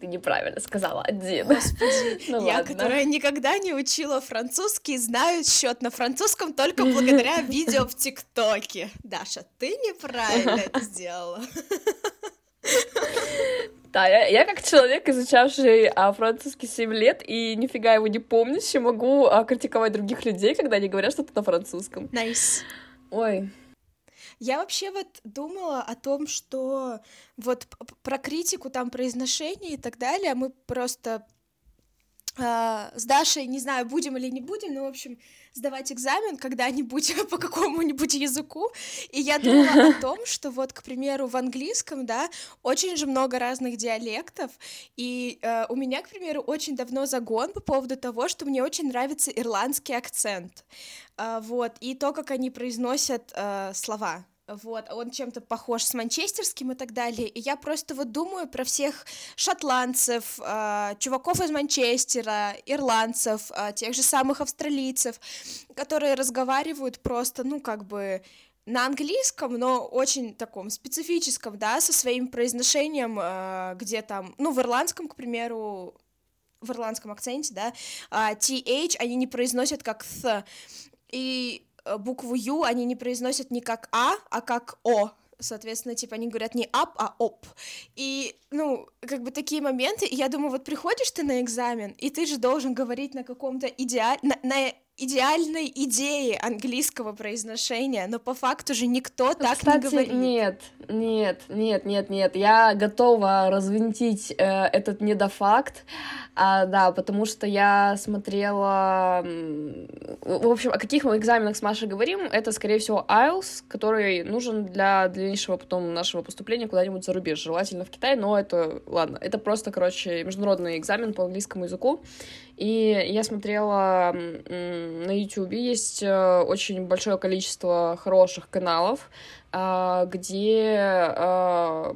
Ты неправильно сказала один. Господи, ну, я, ладно. которая никогда не учила французский, знаю счет на французском только благодаря видео в ТикТоке. Даша, ты неправильно это сделала. Да, я, я как человек, изучавший а, французский 7 лет и нифига его не помнящий, могу а, критиковать других людей, когда они говорят что-то на французском. Nice. Ой, я вообще вот думала о том, что вот про критику, там, произношения и так далее, мы просто с Дашей, не знаю, будем или не будем, но, в общем, сдавать экзамен когда-нибудь по какому-нибудь языку, и я думала о том, что вот, к примеру, в английском, да, очень же много разных диалектов, и uh, у меня, к примеру, очень давно загон по поводу того, что мне очень нравится ирландский акцент, uh, вот, и то, как они произносят слова, вот, он чем-то похож с манчестерским и так далее, и я просто вот думаю про всех шотландцев, э, чуваков из Манчестера, ирландцев, э, тех же самых австралийцев, которые разговаривают просто, ну, как бы на английском, но очень таком специфическом, да, со своим произношением, э, где там, ну, в ирландском, к примеру, в ирландском акценте, да, э, TH они не произносят как th, и букву Ю они не произносят не как А, а как О. Соответственно, типа они говорят не ап, а оп. И, ну, как бы такие моменты, я думаю, вот приходишь ты на экзамен, и ты же должен говорить на каком-то идеаль... на, на идеальной идеи английского произношения, но по факту же никто так Кстати, не говорит. Нет, нет, нет, нет, нет. Я готова развинтить э, этот недофакт. А, да, потому что я смотрела... В общем, о каких мы экзаменах с Машей говорим, это, скорее всего, IELTS, который нужен для дальнейшего потом нашего поступления куда-нибудь за рубеж, желательно в Китай, но это, ладно, это просто, короче, международный экзамен по английскому языку, и я смотрела на YouTube, есть э, очень большое количество хороших каналов, а, где а,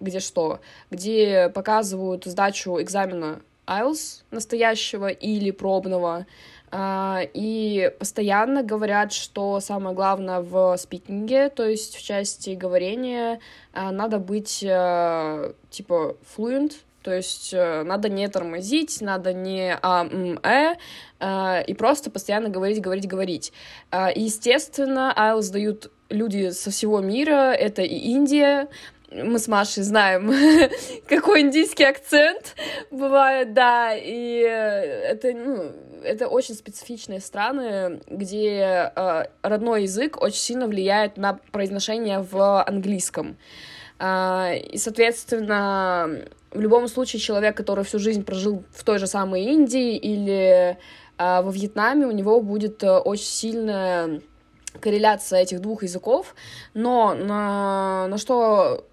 где что? Где показывают сдачу экзамена IELTS настоящего или пробного, а, и постоянно говорят, что самое главное в спикинге, то есть в части говорения, надо быть типа fluent, то есть э, надо не тормозить, надо не а, м, э, э, и просто постоянно говорить, говорить, говорить. Э, естественно, IELTS дают люди со всего мира, это и Индия, мы с Машей знаем, какой индийский акцент бывает, да, и это, ну, это очень специфичные страны, где э, родной язык очень сильно влияет на произношение в английском. Э, и, соответственно, в любом случае человек, который всю жизнь прожил в той же самой Индии или э, во Вьетнаме, у него будет э, очень сильная корреляция этих двух языков, но на, на что а,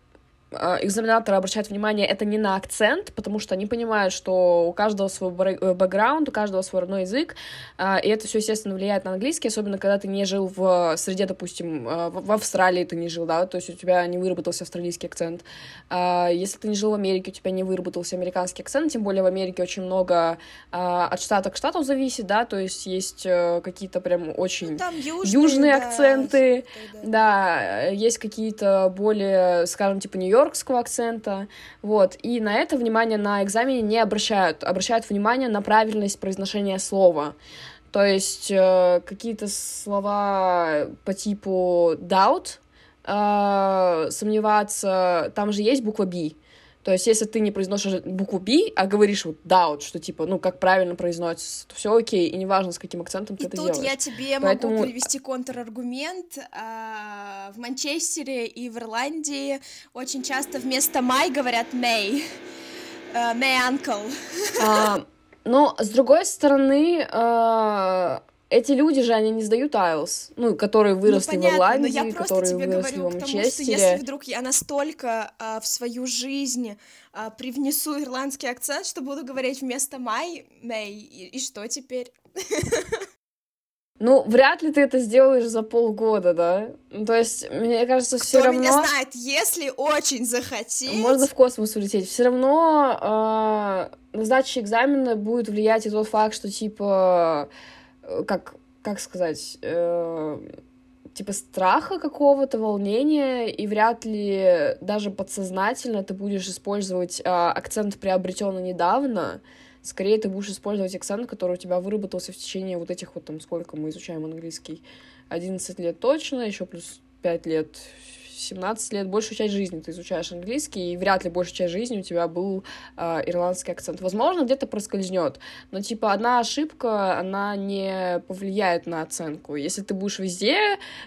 экзаменаторы обращают внимание это не на акцент, потому что они понимают, что у каждого свой э, бэкграунд, у каждого свой родной язык, а, и это все, естественно, влияет на английский, особенно когда ты не жил в среде, допустим, а, в Австралии ты не жил, да, то есть у тебя не выработался австралийский акцент. Если ты не жил в Америке, у тебя не выработался американский акцент, тем более в Америке очень много от штата к штату зависит, да, то есть есть э, какие-то прям очень ну, южные, южные да, акценты, да, да, есть какие-то более, скажем, типа Нью-Йорк, нью-йоркского акцента, вот, и на это внимание на экзамене не обращают, обращают внимание на правильность произношения слова. То есть э, какие-то слова по типу doubt, э, сомневаться, там же есть буква B, то есть, если ты не произносишь букву B, а говоришь вот doubt, что типа, ну, как правильно произносится, то все окей, и неважно, с каким акцентом ты и это тут делаешь. я тебе Поэтому... могу привести контраргумент. А, в Манчестере и в Ирландии очень часто вместо my говорят may. Uh, may uncle. А, но, с другой стороны, а эти люди же, они не сдают IELTS, ну, которые выросли ну, понятно, в Ирландии, но я которые тебе выросли говорю, в Манчестере. Потому что если вдруг я настолько а, в свою жизнь а, привнесу ирландский акцент, что буду говорить вместо my, may, и, и что теперь? Ну, вряд ли ты это сделаешь за полгода, да? Ну, то есть, мне кажется, все равно... меня знает, если очень захотеть... Можно в космос улететь. Все равно э, на сдаче экзамена будет влиять и тот факт, что, типа, Э, как, как сказать, э, типа страха какого-то, волнения, и вряд ли даже подсознательно ты будешь использовать э, акцент приобретенный недавно, скорее ты будешь использовать акцент, который у тебя выработался в течение вот этих вот там, сколько мы изучаем английский, 11 лет точно, еще плюс 5 лет 17 лет, большую часть жизни ты изучаешь английский, и вряд ли большую часть жизни у тебя был э, ирландский акцент. Возможно, где-то проскользнет, но, типа, одна ошибка, она не повлияет на оценку. Если ты будешь везде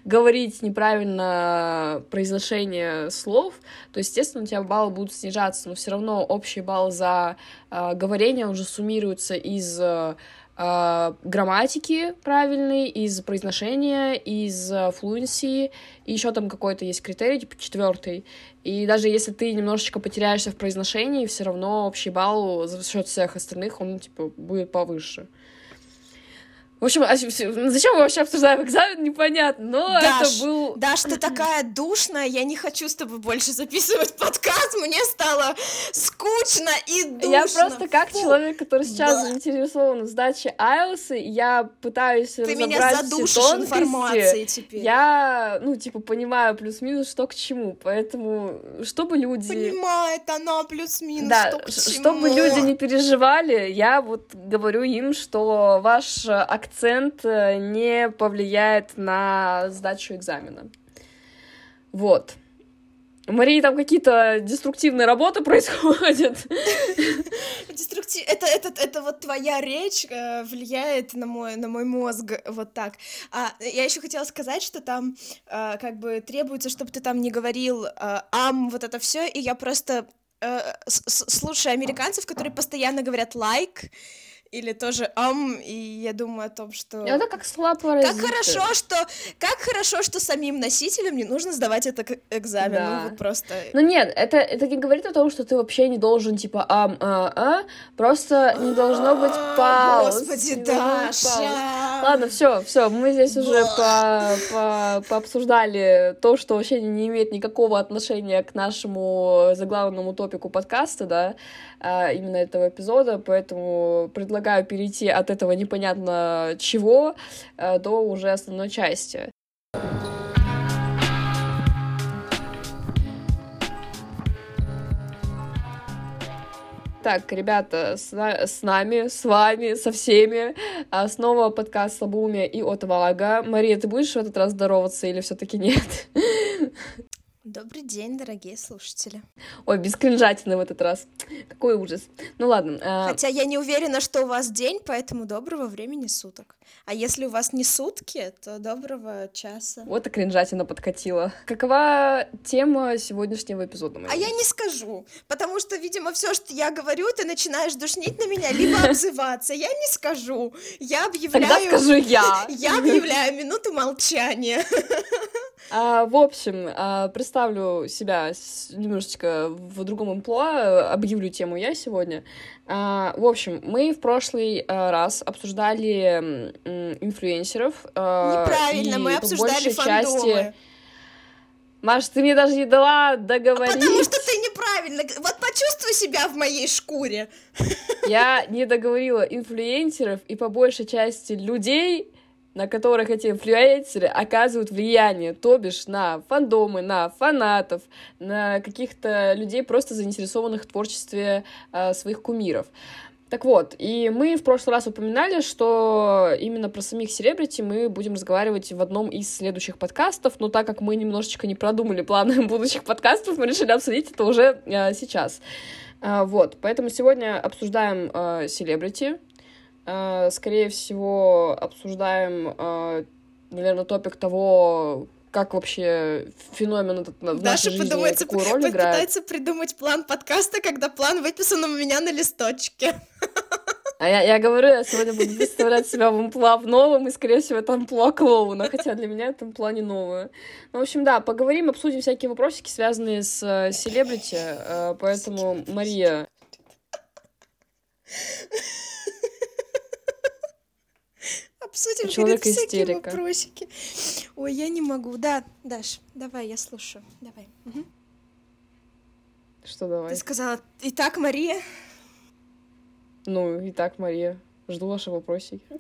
говорить неправильно произношение слов, то, естественно, у тебя баллы будут снижаться, но все равно общий балл за э, говорение, уже суммируется из... Э, э, грамматики правильной, из произношения, из флуенции, и еще там какой-то есть критерий, типа четвертый. И даже если ты немножечко потеряешься в произношении, все равно общий балл за счет всех остальных, он, типа, будет повыше. В общем, а зачем мы вообще обсуждаем экзамен, непонятно, но Даш, это был... Даш, ты такая душная, я не хочу с тобой больше записывать подкаст, мне стало скучно и душно. Я просто как Фу. человек, который сейчас да. заинтересован в сдаче IELTS, я пытаюсь ты разобрать меня задушишь все информацией теперь. Я, ну, типа, понимаю плюс-минус, что к чему, поэтому, чтобы люди... Понимает она плюс-минус, да, что к чему. чтобы люди не переживали, я вот говорю им, что ваш акцент э, не повлияет на сдачу экзамена. Вот. У Марии там какие-то деструктивные работы происходят. Деструктив... Это, это, это вот твоя речь э, влияет на мой, на мой мозг вот так. А я еще хотела сказать, что там э, как бы требуется, чтобы ты там не говорил ам, вот это все, и я просто слушаю американцев, которые постоянно говорят like, или тоже ам, и я думаю о том, что... Это как слабо Как хорошо, что... Как хорошо, что самим носителям не нужно сдавать этот экзамен, да. ну вот просто... Ну нет, это, это не говорит о том, что ты вообще не должен, типа, ам, а, а, просто не должно быть пауз. Господи, Даша! Ладно, все, все, мы здесь уже по, по, пообсуждали то, что вообще не имеет никакого отношения к нашему заглавному топику подкаста, да, а, именно этого эпизода, поэтому предлагаю перейти от этого непонятно чего а, до уже основной части. Так, ребята, с, с нами, с вами, со всеми а, снова подкаст «Слабоумие и отвага». Мария, ты будешь в этот раз здороваться или все таки нет? Добрый день, дорогие слушатели. Ой, без кринжатины в этот раз. Какой ужас. Ну ладно. А... Хотя я не уверена, что у вас день, поэтому доброго времени суток. А если у вас не сутки, то доброго часа. Вот и кринжатина подкатила. Какова тема сегодняшнего эпизода? А я не скажу, потому что, видимо, все, что я говорю, ты начинаешь душнить на меня, либо обзываться. Я не скажу. Я объявляю... Тогда скажу я. Я объявляю минуту молчания. А, в общем, а, представлю себя немножечко в другом амплуа, объявлю тему я сегодня. А, в общем, мы в прошлый а, раз обсуждали инфлюенсеров. А, Неправильно, мы обсуждали фандомы. Части... Маш, ты мне даже не дала договорить. А потому что ты неправильно. Вот почувствуй себя в моей шкуре. Я не договорила инфлюенсеров и по большей части людей, на которых эти инфлюенсеры оказывают влияние, то бишь на фандомы, на фанатов, на каких-то людей, просто заинтересованных в творчестве э, своих кумиров. Так вот, и мы в прошлый раз упоминали, что именно про самих селебрити мы будем разговаривать в одном из следующих подкастов, но так как мы немножечко не продумали планы будущих подкастов, мы решили обсудить это уже э, сейчас. Э, вот, поэтому сегодня обсуждаем селебрити, Э, скорее всего, обсуждаем, э, наверное, топик того, как вообще феномен этот в Даша жизни, какую роль играет. пытается придумать план подкаста, когда план выписан у меня на листочке. А я, я говорю, я сегодня буду представлять себя в амплуа в новом, и, скорее всего, это амплуа клоуна, хотя для меня это амплуа не новое. Ну, в общем, да, поговорим, обсудим всякие вопросики, связанные с э, селебрити, поэтому, Мария... обсудим Человек перед всякие вопросики. Ой, я не могу. Да, Даш, давай, я слушаю. Давай. Угу. Что давай? Ты сказала, итак, Мария? Ну, итак, Мария. Жду ваши вопросики.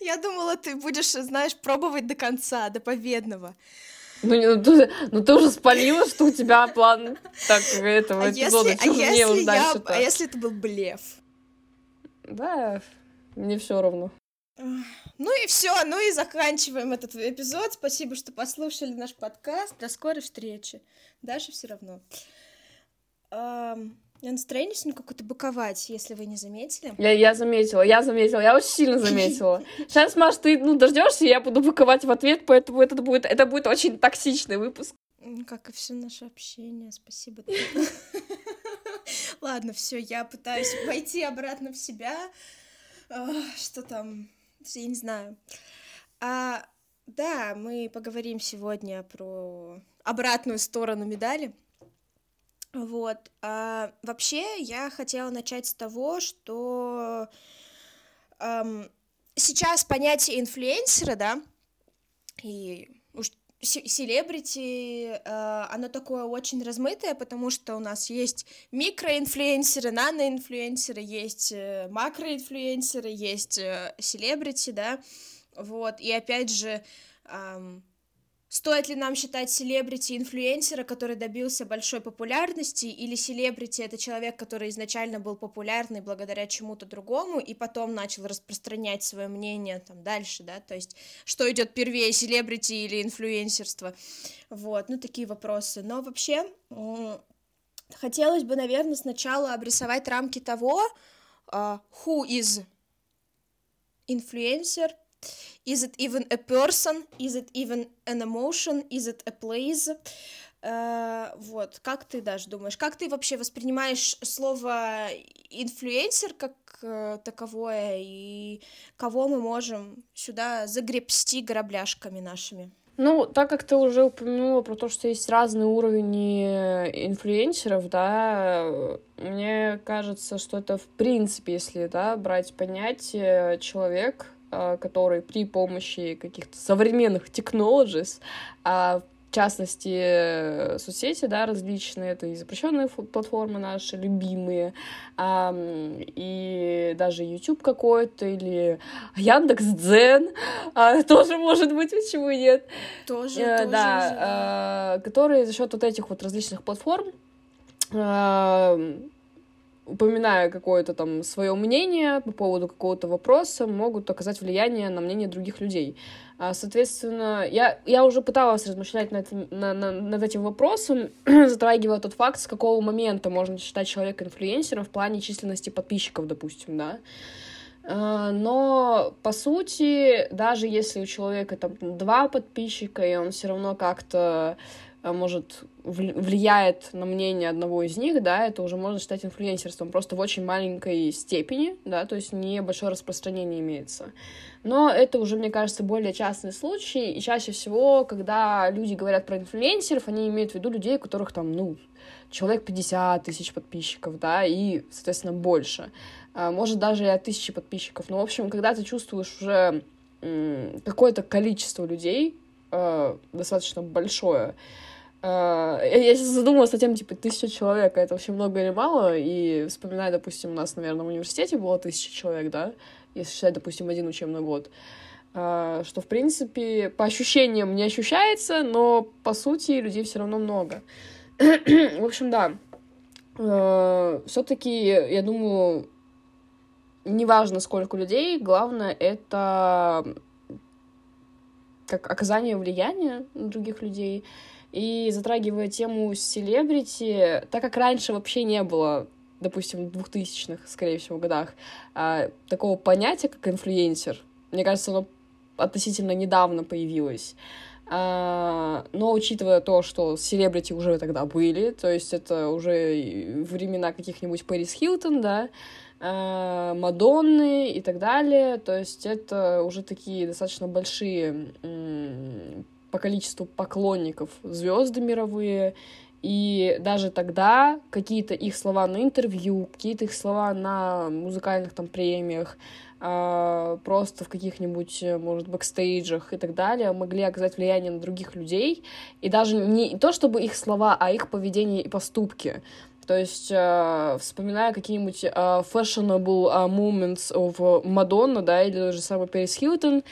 Я думала, ты будешь, знаешь, пробовать до конца, до победного. Ну, ну, ты, ну ты уже спалила, что у тебя план так этого а эпизода. Если, а, если я, а если это был блеф? Да, мне все равно. Ну и все, ну и заканчиваем этот эпизод. Спасибо, что послушали наш подкаст. До скорой встречи. Дальше все равно. Я настроение сегодня какое-то боковать, если вы не заметили. Я, я заметила, я заметила, я очень сильно заметила. Сейчас, Маш, ты ну, дождешься, я буду боковать в ответ, поэтому это будет, это будет очень токсичный выпуск. Как и все наше общение, спасибо. Ладно, все, я пытаюсь войти обратно в себя. Что там? Я не знаю. А, да, мы поговорим сегодня про обратную сторону медали. Вот. А, вообще, я хотела начать с того, что эм, сейчас понятие инфлюенсера, да, и селебрити, э, оно такое очень размытое, потому что у нас есть микроинфлюенсеры, наноинфлюенсеры, есть э, макроинфлюенсеры, есть э, селебрити, да, вот, и опять же, Стоит ли нам считать селебрити инфлюенсера, который добился большой популярности, или селебрити это человек, который изначально был популярный благодаря чему-то другому и потом начал распространять свое мнение там дальше, да, то есть что идет первее, селебрити или инфлюенсерство, вот, ну такие вопросы. Но вообще хотелось бы, наверное, сначала обрисовать рамки того, uh, who is influencer, Is it even a person? Is it even an emotion? Is it a place? Uh, вот, как ты даже думаешь, как ты вообще воспринимаешь слово инфлюенсер как uh, таковое, и кого мы можем сюда загребсти грабляшками нашими? Ну, так как ты уже упомянула про то, что есть разные уровни инфлюенсеров, да, мне кажется, что это в принципе, если, да, брать понятие человек, который при помощи каких-то современных technologies, а в частности, соцсети, да, различные, это и запрещенные платформы наши, любимые, а, и даже YouTube какой-то, или Яндекс Дзен, а, тоже может быть, почему нет. Тоже, а, тоже. Да, а, которые за счет вот этих вот различных платформ а, упоминая какое-то там свое мнение по поводу какого-то вопроса, могут оказать влияние на мнение других людей. А, соответственно, я, я уже пыталась размышлять над, на, на, над этим вопросом, затрагивая тот факт, с какого момента можно считать человека инфлюенсером в плане численности подписчиков, допустим, да. А, но, по сути, даже если у человека там два подписчика, и он все равно как-то может, влияет на мнение одного из них, да, это уже можно считать инфлюенсерством, просто в очень маленькой степени, да, то есть небольшое распространение имеется. Но это уже, мне кажется, более частный случай, и чаще всего, когда люди говорят про инфлюенсеров, они имеют в виду людей, у которых там, ну, человек 50 тысяч подписчиков, да, и, соответственно, больше. А, может, даже и от тысячи подписчиков. Но, в общем, когда ты чувствуешь уже какое-то количество людей, э, достаточно большое, я сейчас задумалась о тем, типа, тысяча человек, это вообще много или мало, и вспоминая, допустим, у нас, наверное, в университете было тысяча человек, да, если считать, допустим, один учебный год, uh, что, в принципе, по ощущениям не ощущается, но, по сути, людей все равно много. в общем, да, uh, все-таки, я думаю, неважно, сколько людей, главное — это как оказание влияния на других людей — и затрагивая тему селебрити, так как раньше вообще не было допустим, в 2000-х, скорее всего, годах, а, такого понятия, как инфлюенсер. Мне кажется, оно относительно недавно появилось. А, но учитывая то, что селебрити уже тогда были, то есть это уже времена каких-нибудь Пэрис Хилтон, да, а, Мадонны и так далее, то есть это уже такие достаточно большие по количеству поклонников звезды мировые, и даже тогда какие-то их слова на интервью, какие-то их слова на музыкальных там премиях, э, просто в каких-нибудь, может, бэкстейджах и так далее могли оказать влияние на других людей. И даже не то, чтобы их слова, а их поведение и поступки. То есть, э, вспоминая какие-нибудь э, fashionable э, moments of Мадонна, да, или даже самый Пэрис Хилтон,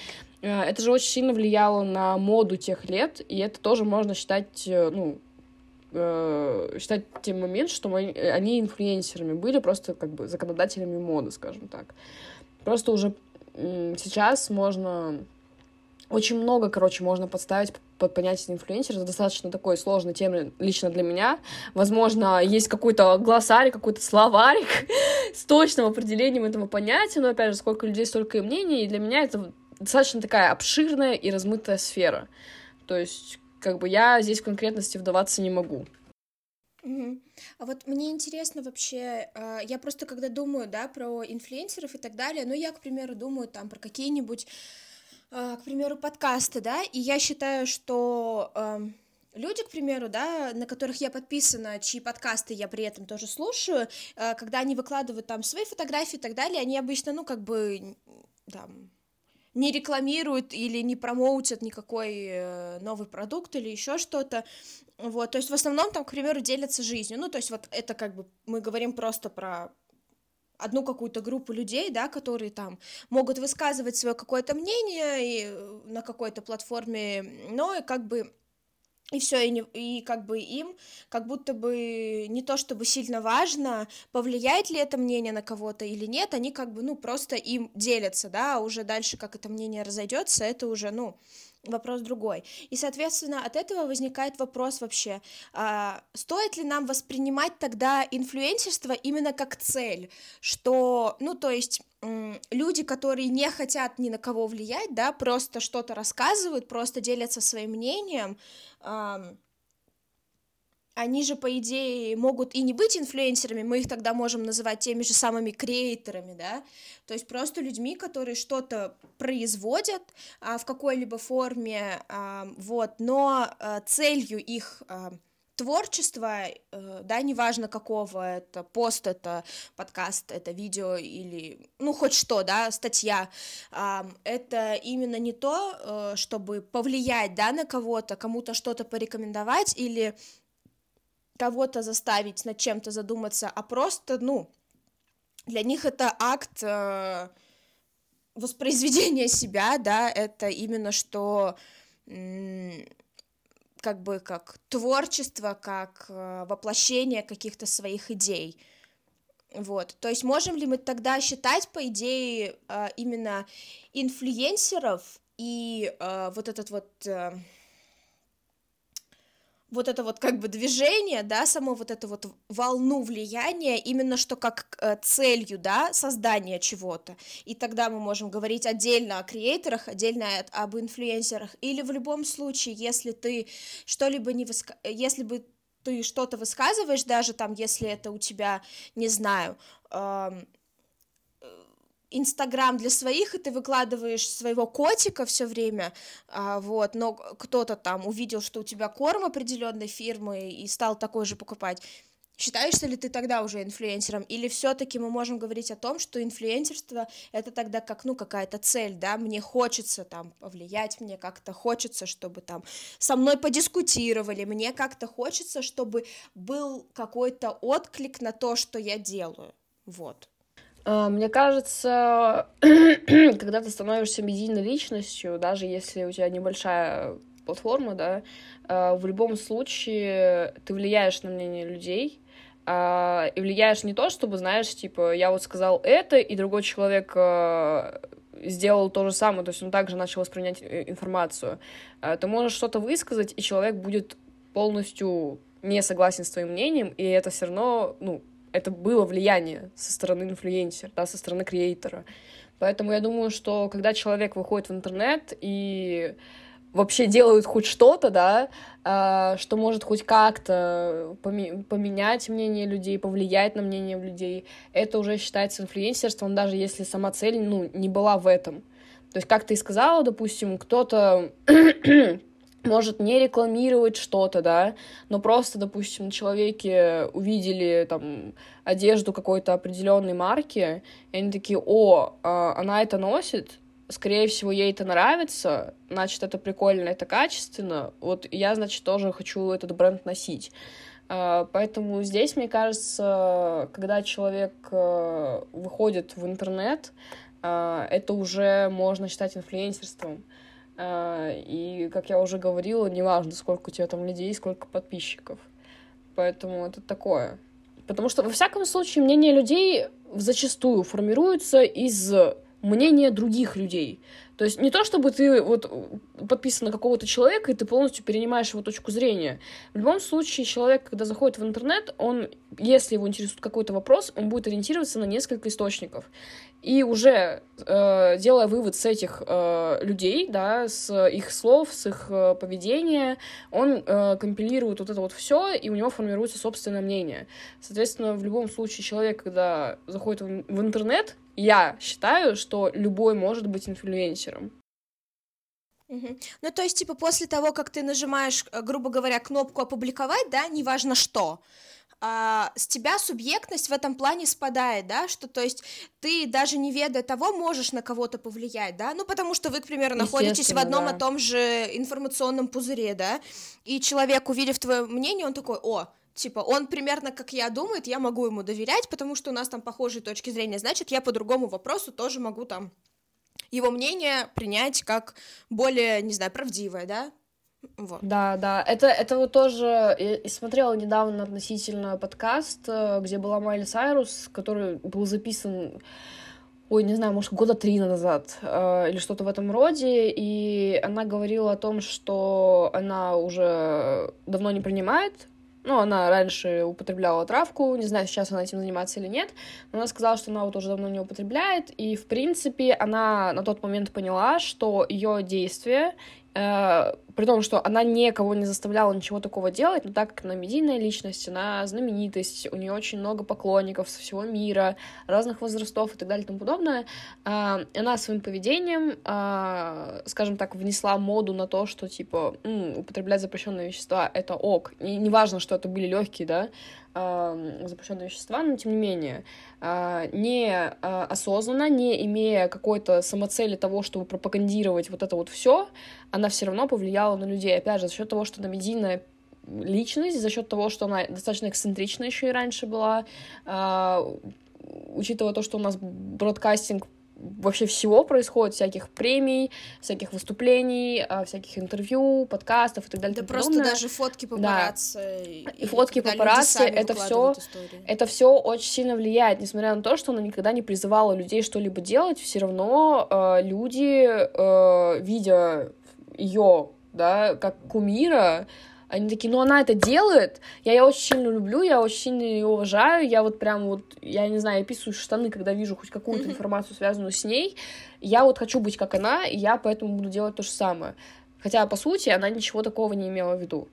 это же очень сильно влияло на моду тех лет, и это тоже можно считать, э, ну, э, считать тем момент, что мы, они инфлюенсерами были, просто как бы законодателями моды, скажем так. Просто уже сейчас можно очень много, короче, можно подставить под понятие инфлюенсер. Это достаточно такой сложный тема лично для меня. Возможно, есть какой-то глоссарий, какой-то словарик с точным определением этого понятия, но, опять же, сколько людей, столько и мнений, и для меня это достаточно такая обширная и размытая сфера. То есть, как бы я здесь в конкретности вдаваться не могу. Угу. А вот мне интересно вообще, э, я просто когда думаю, да, про инфлюенсеров и так далее, ну, я, к примеру, думаю там про какие-нибудь а, к примеру, подкасты, да, и я считаю, что эм, люди, к примеру, да, на которых я подписана, чьи подкасты я при этом тоже слушаю, э, когда они выкладывают там свои фотографии и так далее, они обычно, ну, как бы, там, не рекламируют или не промоутят никакой э, новый продукт или еще что-то, вот, то есть в основном там, к примеру, делятся жизнью, ну, то есть вот это как бы мы говорим просто про одну какую-то группу людей, да, которые там могут высказывать свое какое-то мнение и э, на какой-то платформе, но и как бы и все, и, не, и как бы им как будто бы не то чтобы сильно важно, повлияет ли это мнение на кого-то или нет, они как бы, ну, просто им делятся, да, а уже дальше, как это мнение разойдется, это уже, ну, вопрос другой. И, соответственно, от этого возникает вопрос вообще, а, стоит ли нам воспринимать тогда инфлюенсерство именно как цель, что, ну, то есть люди, которые не хотят ни на кого влиять, да, просто что-то рассказывают, просто делятся своим мнением, они же, по идее, могут и не быть инфлюенсерами, мы их тогда можем называть теми же самыми креаторами, да, то есть просто людьми, которые что-то производят а, в какой-либо форме, а, вот, но а, целью их а, творчества, э, да, неважно какого, это пост, это подкаст, это видео или, ну, хоть что, да, статья, это именно не то, э, чтобы повлиять, да, на кого-то, кому-то что-то порекомендовать или кого-то заставить над чем-то задуматься, а просто, ну, для них это акт э, воспроизведения себя, да, это именно что как бы как творчество, как э, воплощение каких-то своих идей. Вот, то есть можем ли мы тогда считать, по идее, э, именно инфлюенсеров и э, вот этот вот вот это вот как бы движение, да, само вот это вот волну влияния именно что как э, целью, да, создания чего-то. И тогда мы можем говорить отдельно о креаторах, отдельно об инфлюенсерах. Или в любом случае, если ты что-либо не выска... если бы ты что-то высказываешь, даже там, если это у тебя, не знаю, эм, Инстаграм для своих, и ты выкладываешь своего котика все время, а, вот, но кто-то там увидел, что у тебя корм определенной фирмы и стал такой же покупать. Считаешься ли ты тогда уже инфлюенсером? Или все-таки мы можем говорить о том, что инфлюенсерство это тогда как, ну, какая-то цель, да, мне хочется там повлиять, мне как-то хочется, чтобы там со мной подискутировали, мне как-то хочется, чтобы был какой-то отклик на то, что я делаю, вот. А, мне кажется, когда ты становишься медийной личностью, даже если у тебя небольшая платформа, да, а, в любом случае ты влияешь на мнение людей, а, и влияешь не то, чтобы, знаешь, типа, я вот сказал это, и другой человек сделал то же самое, то есть он также начал воспринять э, информацию. Ты можешь что-то высказать, и человек будет полностью не согласен с твоим мнением, и это все равно, ну, это было влияние со стороны инфлюенсера, да, со стороны креатора. Поэтому я думаю, что когда человек выходит в интернет и вообще делают хоть что-то, да, э, что может хоть как-то поменять мнение людей, повлиять на мнение людей, это уже считается инфлюенсерством, даже если сама цель, ну, не была в этом. То есть, как ты и сказала, допустим, кто-то может не рекламировать что-то, да, но просто, допустим, на человеке увидели там одежду какой-то определенной марки, и они такие, о, а, она это носит, скорее всего, ей это нравится, значит, это прикольно, это качественно, вот я, значит, тоже хочу этот бренд носить. А, поэтому здесь, мне кажется, когда человек э, выходит в интернет, а, это уже можно считать инфлюенсерством. А, и, как я уже говорила, неважно, сколько у тебя там людей, сколько подписчиков. Поэтому это такое. Потому что, во всяком случае, мнение людей зачастую формируется из мнения других людей. То есть не то, чтобы ты вот подписан на какого-то человека, и ты полностью перенимаешь его точку зрения. В любом случае, человек, когда заходит в интернет, он, если его интересует какой-то вопрос, он будет ориентироваться на несколько источников. И уже э, делая вывод с этих э, людей, да, с их слов, с их э, поведения, он э, компилирует вот это вот все, и у него формируется собственное мнение. Соответственно, в любом случае человек, когда заходит в, в интернет, я считаю, что любой может быть инфлюенсером. Угу. Ну, то есть, типа, после того, как ты нажимаешь, грубо говоря, кнопку опубликовать, да, неважно что, а, с тебя субъектность в этом плане спадает, да, что, то есть, ты даже не ведая того, можешь на кого-то повлиять, да, ну, потому что вы, к примеру, находитесь в одном да. и том же информационном пузыре, да, и человек, увидев твое мнение, он такой, о, типа, он примерно как я думает, я могу ему доверять, потому что у нас там похожие точки зрения, значит, я по другому вопросу тоже могу там его мнение принять как более, не знаю, правдивое, да? Вот. Да, да. Это, это вот тоже... Я смотрела недавно относительно подкаст, э, где была Майли Сайрус, который был записан ой, не знаю, может, года три назад э, или что-то в этом роде, и она говорила о том, что она уже давно не принимает ну, она раньше употребляла травку, не знаю, сейчас она этим занимается или нет, но она сказала, что она вот уже давно не употребляет, и, в принципе, она на тот момент поняла, что ее действия при том, что она никого не заставляла ничего такого делать, но так как она медийная личность, она знаменитость, у нее очень много поклонников со всего мира, разных возрастов и так далее и тому подобное, э, она своим поведением, э, скажем так, внесла моду на то, что, типа, употреблять запрещенные вещества — это ок. И неважно, что это были легкие, да, запрещенные вещества, но тем не менее, а, не а, осознанно, не имея какой-то самоцели того, чтобы пропагандировать вот это вот все, она все равно повлияла на людей. Опять же, за счет того, что она медийная личность, за счет того, что она достаточно эксцентричная еще и раньше была, а, учитывая то, что у нас бродкастинг вообще всего происходит, всяких премий, всяких выступлений, а, всяких интервью, подкастов и так далее. Да просто подобное. даже фотки папарацци. Да. И, и фотки папарацци, это все, это все очень сильно влияет, несмотря на то, что она никогда не призывала людей что-либо делать, все равно э, люди, э, видя ее, да, как кумира, они такие, ну она это делает, я ее очень сильно люблю, я очень сильно ее уважаю, я вот прям вот, я не знаю, я писаю штаны, когда вижу хоть какую-то информацию, связанную с ней, я вот хочу быть как она, и я поэтому буду делать то же самое. Хотя, по сути, она ничего такого не имела в виду.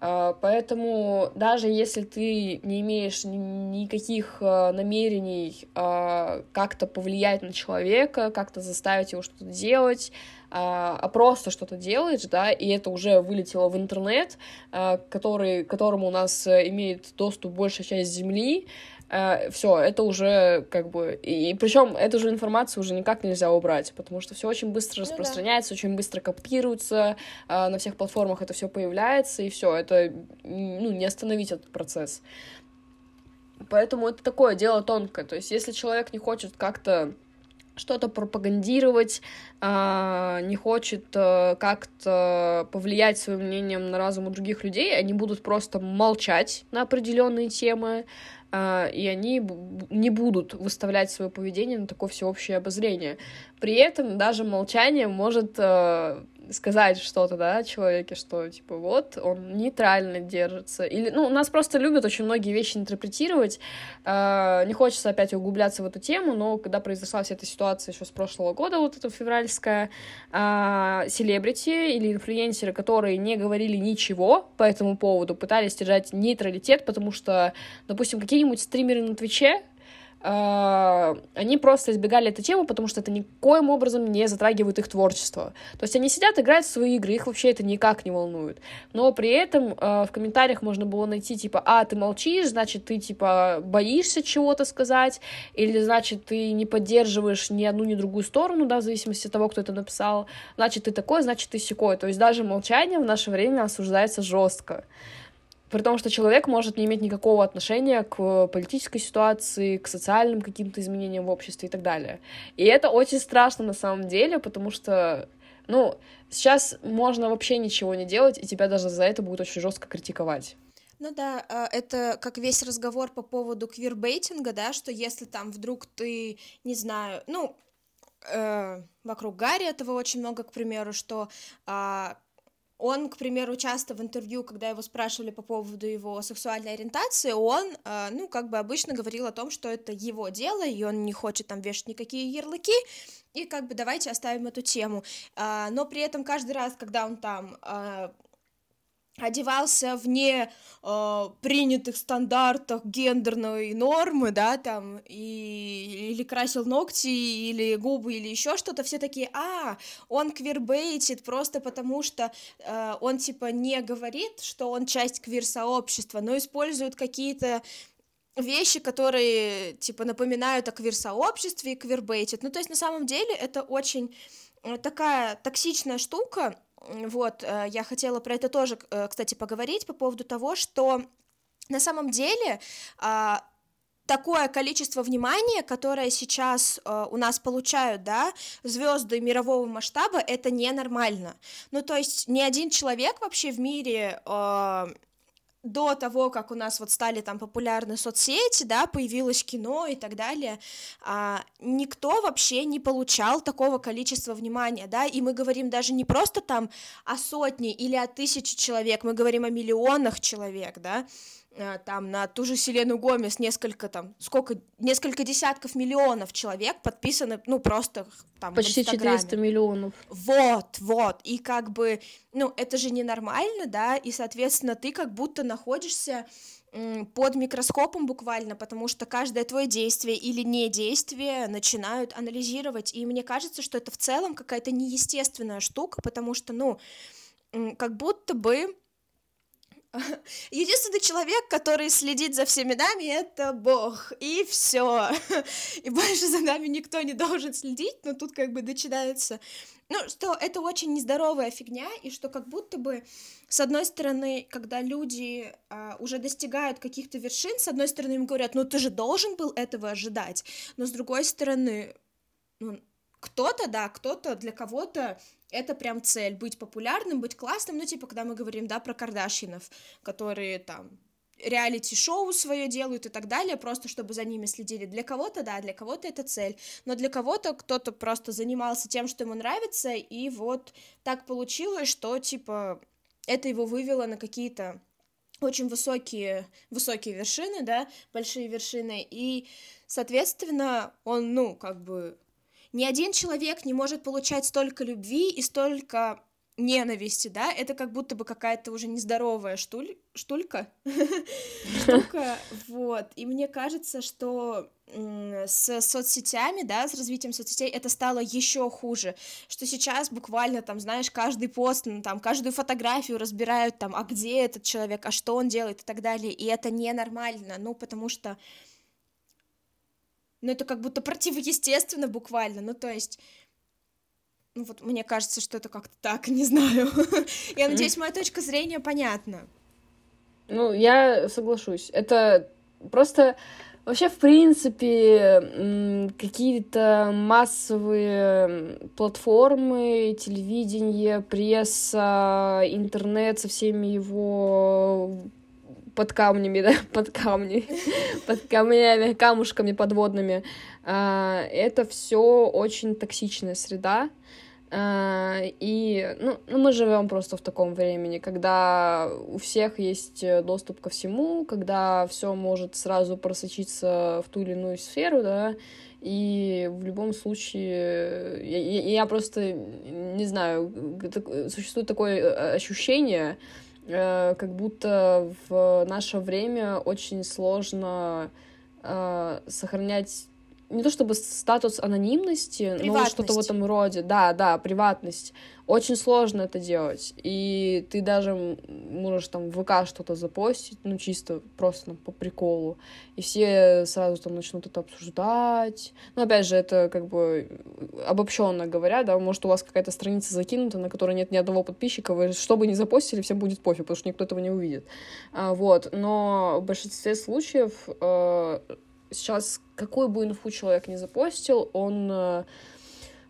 А, поэтому даже если ты не имеешь никаких а, намерений а, как-то повлиять на человека, как-то заставить его что-то делать, а просто что-то делаешь, да, и это уже вылетело в интернет, который, к которому у нас э, имеет доступ большая часть Земли, Uh, все, это уже как бы... И, и причем эту же информацию уже никак нельзя убрать, потому что все очень быстро распространяется, ну, да. очень быстро копируется, uh, на всех платформах это все появляется, и все, это ну, не остановить этот процесс. Поэтому это такое дело тонкое. То есть, если человек не хочет как-то что-то пропагандировать, а, не хочет э, как-то повлиять своим мнением на разум у других людей, они будут просто молчать на определенные темы, и они не будут выставлять свое поведение на такое всеобщее обозрение. При этом даже молчание может э, сказать что-то, да, человеке, что, типа, вот, он нейтрально держится. Или, ну, нас просто любят очень многие вещи интерпретировать. Э, не хочется опять углубляться в эту тему, но когда произошла вся эта ситуация еще с прошлого года, вот эта февральская, э, селебрити или инфлюенсеры, которые не говорили ничего по этому поводу, пытались держать нейтралитет, потому что, допустим, какие-нибудь стримеры на Твиче, они просто избегали эту тему, потому что это никоим образом не затрагивает их творчество. То есть они сидят, играют в свои игры, их вообще это никак не волнует. Но при этом э, в комментариях можно было найти, типа, а, ты молчишь, значит, ты, типа, боишься чего-то сказать, или, значит, ты не поддерживаешь ни одну, ни другую сторону, да, в зависимости от того, кто это написал, значит, ты такой, значит, ты секой. То есть даже молчание в наше время осуждается жестко. При том, что человек может не иметь никакого отношения к политической ситуации, к социальным каким-то изменениям в обществе и так далее. И это очень страшно на самом деле, потому что, ну, сейчас можно вообще ничего не делать, и тебя даже за это будут очень жестко критиковать. Ну да, а, это как весь разговор по поводу квирбейтинга, да, что если там вдруг ты, не знаю, ну, э, вокруг Гарри этого очень много, к примеру, что э, он, к примеру, часто в интервью, когда его спрашивали по поводу его сексуальной ориентации, он, э, ну, как бы обычно говорил о том, что это его дело, и он не хочет там вешать никакие ярлыки, и как бы давайте оставим эту тему. Э, но при этом каждый раз, когда он там э, одевался вне э, принятых стандартах гендерной нормы, да, там, и, или красил ногти, или губы, или еще что-то, все такие, а, он квирбейтит просто потому, что э, он, типа, не говорит, что он часть квир-сообщества, но использует какие-то вещи, которые, типа, напоминают о квир-сообществе и квирбейтит. Ну, то есть, на самом деле, это очень э, такая токсичная штука, вот, э, я хотела про это тоже, э, кстати, поговорить по поводу того, что на самом деле а, такое количество внимания, которое сейчас э, у нас получают, да, звезды мирового масштаба, это ненормально. Ну, то есть ни один человек вообще в мире э, до того, как у нас вот стали там популярны соцсети, да, появилось кино и так далее, а, никто вообще не получал такого количества внимания, да, и мы говорим даже не просто там о сотне или о тысяче человек, мы говорим о миллионах человек, да, там на ту же Селену Гомес несколько там, сколько, несколько десятков миллионов человек подписаны, ну, просто там Почти 400 миллионов. Вот, вот, и как бы, ну, это же ненормально, да, и, соответственно, ты как будто находишься под микроскопом буквально, потому что каждое твое действие или не действие начинают анализировать, и мне кажется, что это в целом какая-то неестественная штука, потому что, ну, как будто бы Единственный человек, который следит за всеми нами, это Бог, и все. И больше за нами никто не должен следить, но тут как бы начинается... Ну, что это очень нездоровая фигня, и что как будто бы, с одной стороны, когда люди а, уже достигают каких-то вершин, с одной стороны им говорят, ну ты же должен был этого ожидать, но с другой стороны, ну, кто-то, да, кто-то для кого-то это прям цель, быть популярным, быть классным, ну, типа, когда мы говорим, да, про Кардашинов, которые там реалити-шоу свое делают и так далее, просто чтобы за ними следили. Для кого-то, да, для кого-то это цель, но для кого-то кто-то просто занимался тем, что ему нравится, и вот так получилось, что, типа, это его вывело на какие-то очень высокие, высокие вершины, да, большие вершины, и, соответственно, он, ну, как бы ни один человек не может получать столько любви и столько ненависти, да, это как будто бы какая-то уже нездоровая штуль... штулька, штука, вот, и мне кажется, что с соцсетями, да, с развитием соцсетей это стало еще хуже, что сейчас буквально там, знаешь, каждый пост, ну, там, каждую фотографию разбирают там, а где этот человек, а что он делает и так далее, и это ненормально, ну, потому что ну, это как будто противоестественно буквально, ну, то есть... Ну, вот мне кажется, что это как-то так, не знаю. Я надеюсь, моя точка зрения понятна. Ну, я соглашусь. Это просто... Вообще, в принципе, какие-то массовые платформы, телевидение, пресса, интернет со всеми его под камнями, да, под камни, под камнями, камушками подводными. А, это все очень токсичная среда. А, и ну, ну, мы живем просто в таком времени, когда у всех есть доступ ко всему, когда все может сразу просочиться в ту или иную сферу, да, и в любом случае я, я просто не знаю, существует такое ощущение, Э, как будто в наше время очень сложно э, сохранять не то чтобы статус анонимности, но что-то в этом роде. Да, да, приватность. Очень сложно это делать. И ты даже можешь там в ВК что-то запостить, ну, чисто просто ну, по приколу. И все сразу там начнут это обсуждать. Ну, опять же, это как бы обобщенно говоря, да, может, у вас какая-то страница закинута, на которой нет ни одного подписчика, вы что бы ни запостили, всем будет пофиг, потому что никто этого не увидит. А, вот. Но в большинстве случаев э, сейчас какую бы инфу человек не запостил, он э,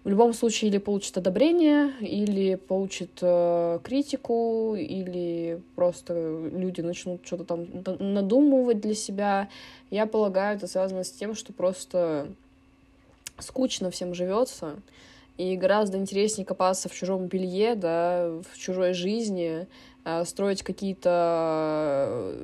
в любом случае или получит одобрение, или получит э, критику, или просто люди начнут что-то там надумывать для себя. Я полагаю, это связано с тем, что просто скучно всем живется, и гораздо интереснее копаться в чужом белье, да, в чужой жизни, э, строить какие-то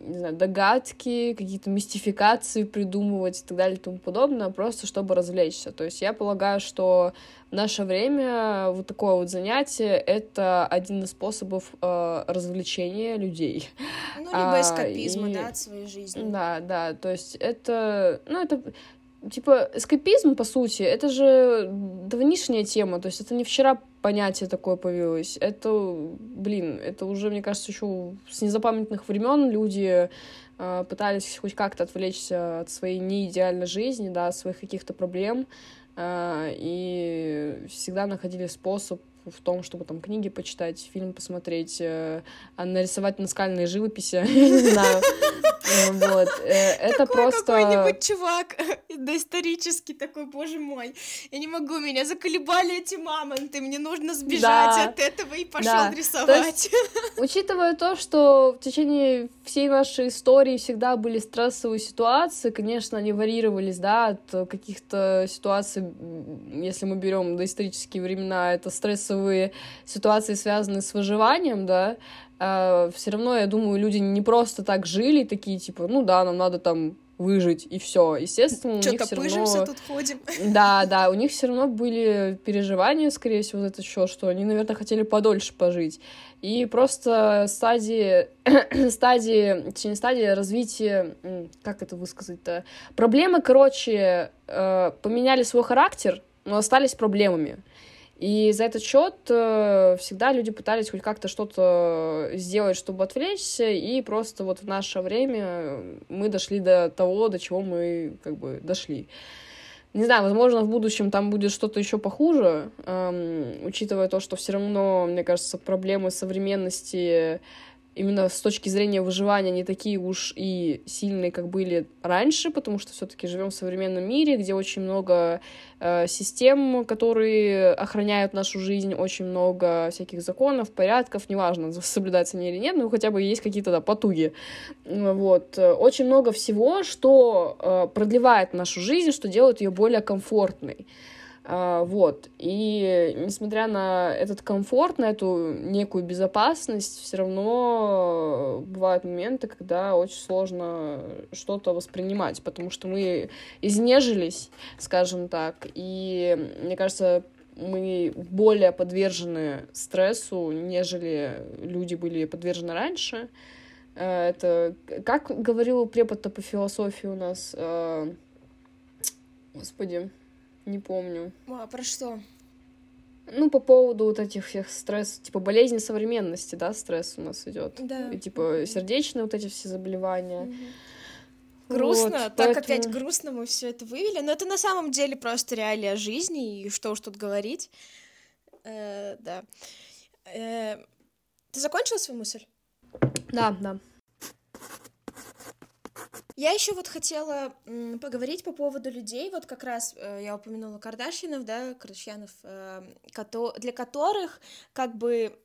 не знаю, догадки, какие-то мистификации придумывать и так далее и тому подобное, просто чтобы развлечься. То есть я полагаю, что в наше время вот такое вот занятие — это один из способов э, развлечения людей. Ну, либо а, эскапизма, а, и... да, от своей жизни. Да, да, то есть это, ну, это типа, эскапизм, по сути, это же давнишняя тема, то есть это не вчера понятие такое появилось, это, блин, это уже, мне кажется, еще с незапамятных времен люди э, пытались хоть как-то отвлечься от своей неидеальной жизни, да, от своих каких-то проблем, э, и всегда находили способ в том, чтобы там книги почитать, фильм посмотреть, э, а нарисовать наскальные живописи, не знаю. Э, вот. Э, это просто... какой-нибудь чувак доисторический такой, боже мой, я не могу, меня заколебали эти мамонты, мне нужно сбежать от этого и пошел рисовать. учитывая то, что в течение всей нашей истории всегда были стрессовые ситуации, конечно, они варьировались, да, от каких-то ситуаций, если мы берем доисторические времена, это стрессовые ситуации, связанные с выживанием, да, а, все равно, я думаю, люди не просто так жили, такие, типа, ну да, нам надо там выжить, и все. Естественно, у них все равно... тут ходим. Да, да, у них все равно были переживания, скорее всего, вот это еще, что они, наверное, хотели подольше пожить. И просто стадии, стадии, точнее, стадии развития, как это высказать-то, проблемы, короче, э, поменяли свой характер, но остались проблемами. И за этот счет э, всегда люди пытались хоть как-то что-то сделать, чтобы отвлечься, и просто вот в наше время мы дошли до того, до чего мы как бы дошли. Не знаю, возможно, в будущем там будет что-то еще похуже, эм, учитывая то, что все равно, мне кажется, проблемы современности именно с точки зрения выживания не такие уж и сильные, как были раньше, потому что все-таки живем в современном мире, где очень много э, систем, которые охраняют нашу жизнь, очень много всяких законов, порядков, неважно, соблюдаются они или нет, но хотя бы есть какие-то да, потуги. Вот. Очень много всего, что э, продлевает нашу жизнь, что делает ее более комфортной. А, вот. И несмотря на этот комфорт, на эту некую безопасность, все равно бывают моменты, когда очень сложно что-то воспринимать, потому что мы изнежились, скажем так, и мне кажется, мы более подвержены стрессу, нежели люди были подвержены раньше. А, это, как говорил препод по философии у нас, а, господи, не помню. А про что? Ну, по поводу вот этих всех стресс, типа болезни современности, да, стресс у нас идет. Да. И, типа сердечные вот эти все заболевания. Угу. Грустно, вот, так поэтому... опять грустно мы все это вывели, но это на самом деле просто реалия жизни, и что уж тут говорить. Э, да. Э, ты закончила свою мысль? Да, да. Я еще вот хотела поговорить по поводу людей, вот как раз э, я упомянула Кардашьянов, да, Кардашьянов, э, для которых как бы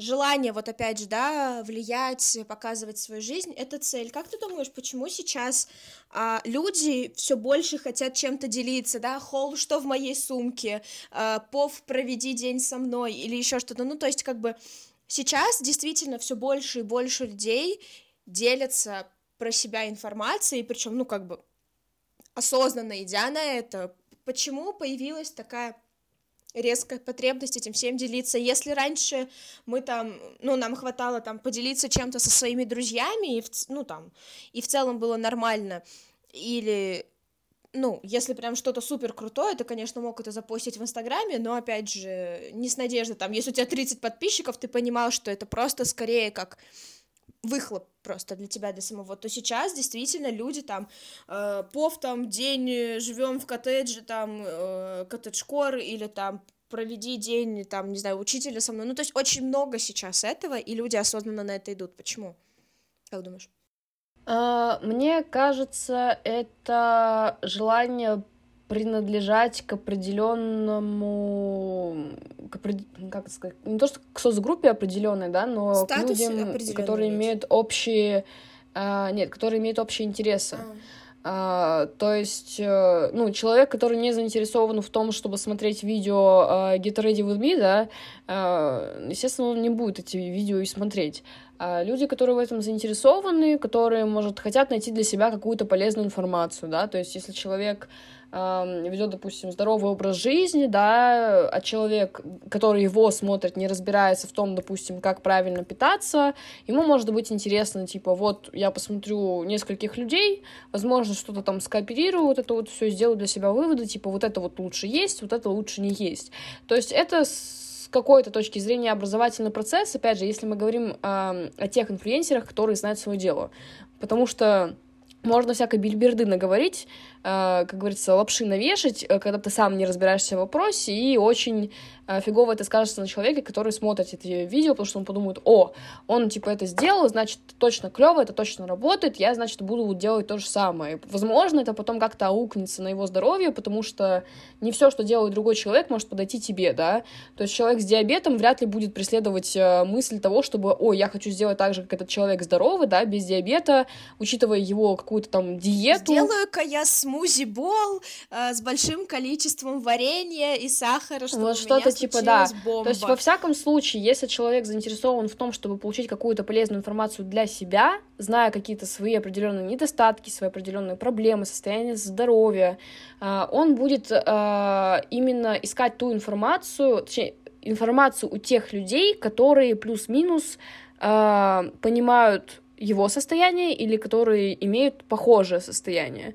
желание, вот опять же, да, влиять, показывать свою жизнь, это цель. Как ты думаешь, почему сейчас а, люди все больше хотят чем-то делиться, да, холл, что в моей сумке, а, пов, проведи день со мной или еще что-то, ну, то есть как бы сейчас действительно все больше и больше людей делятся про себя информацией, причем, ну, как бы осознанно идя на это, почему появилась такая резкая потребность этим всем делиться. Если раньше мы там, ну, нам хватало там поделиться чем-то со своими друзьями, и в, ну, там, и в целом было нормально, или ну, если прям что-то супер крутое, ты, конечно, мог это запостить в Инстаграме, но, опять же, не с надеждой, там, если у тебя 30 подписчиков, ты понимал, что это просто скорее как выхлоп просто для тебя, для самого, то сейчас действительно люди там э, пов там день живем в коттедже, там э, коттедж-кор или там проведи день, там, не знаю, учителя со мной. Ну, то есть очень много сейчас этого, и люди осознанно на это идут. Почему? Как думаешь? А, мне кажется, это желание принадлежать к определенному, к как сказать, не то что к соцгруппе определенной, да, но Статус к людям, которые имеют общие, а, нет, которые имеют общие интересы. А. А, то есть, э, ну, человек, который не заинтересован в том, чтобы смотреть видео uh, Get Ready With Me, да, uh, естественно, он не будет эти видео и смотреть. А люди, которые в этом заинтересованы, которые, может, хотят найти для себя какую-то полезную информацию, да, то есть если человек ведет, допустим, здоровый образ жизни, да, а человек, который его смотрит, не разбирается в том, допустим, как правильно питаться, ему может быть интересно, типа, вот я посмотрю нескольких людей, возможно, что-то там скооперирую, вот это вот все сделаю для себя выводы, типа, вот это вот лучше есть, вот это лучше не есть. То есть это какой-то точки зрения образовательный процесс, опять же, если мы говорим э, о тех инфлюенсерах, которые знают свое дело. Потому что можно всякой бильберды наговорить, э, как говорится, лапши навешать, э, когда ты сам не разбираешься в вопросе, и очень э, фигово это скажется на человеке, который смотрит эти видео, потому что он подумает, о, он типа это сделал, значит, точно клево, это точно работает, я, значит, буду делать то же самое. Возможно, это потом как-то аукнется на его здоровье, потому что не все, что делает другой человек, может подойти тебе, да. То есть человек с диабетом вряд ли будет преследовать мысль того, чтобы, о, я хочу сделать так же, как этот человек здоровый, да, без диабета, учитывая его какую-то там диету. Сделаю-ка я смузи-бол э, с большим количеством варенья и сахара, чтобы вот что-то типа, да. Бомба. То есть, во всяком случае, если человек заинтересован в том, чтобы получить какую-то полезную информацию для себя, зная какие-то свои определенные недостатки, свои определенные проблемы, состояние здоровья, э, он будет э, именно искать ту информацию, точнее, информацию у тех людей, которые плюс-минус э, понимают его состояние или которые имеют похожее состояние.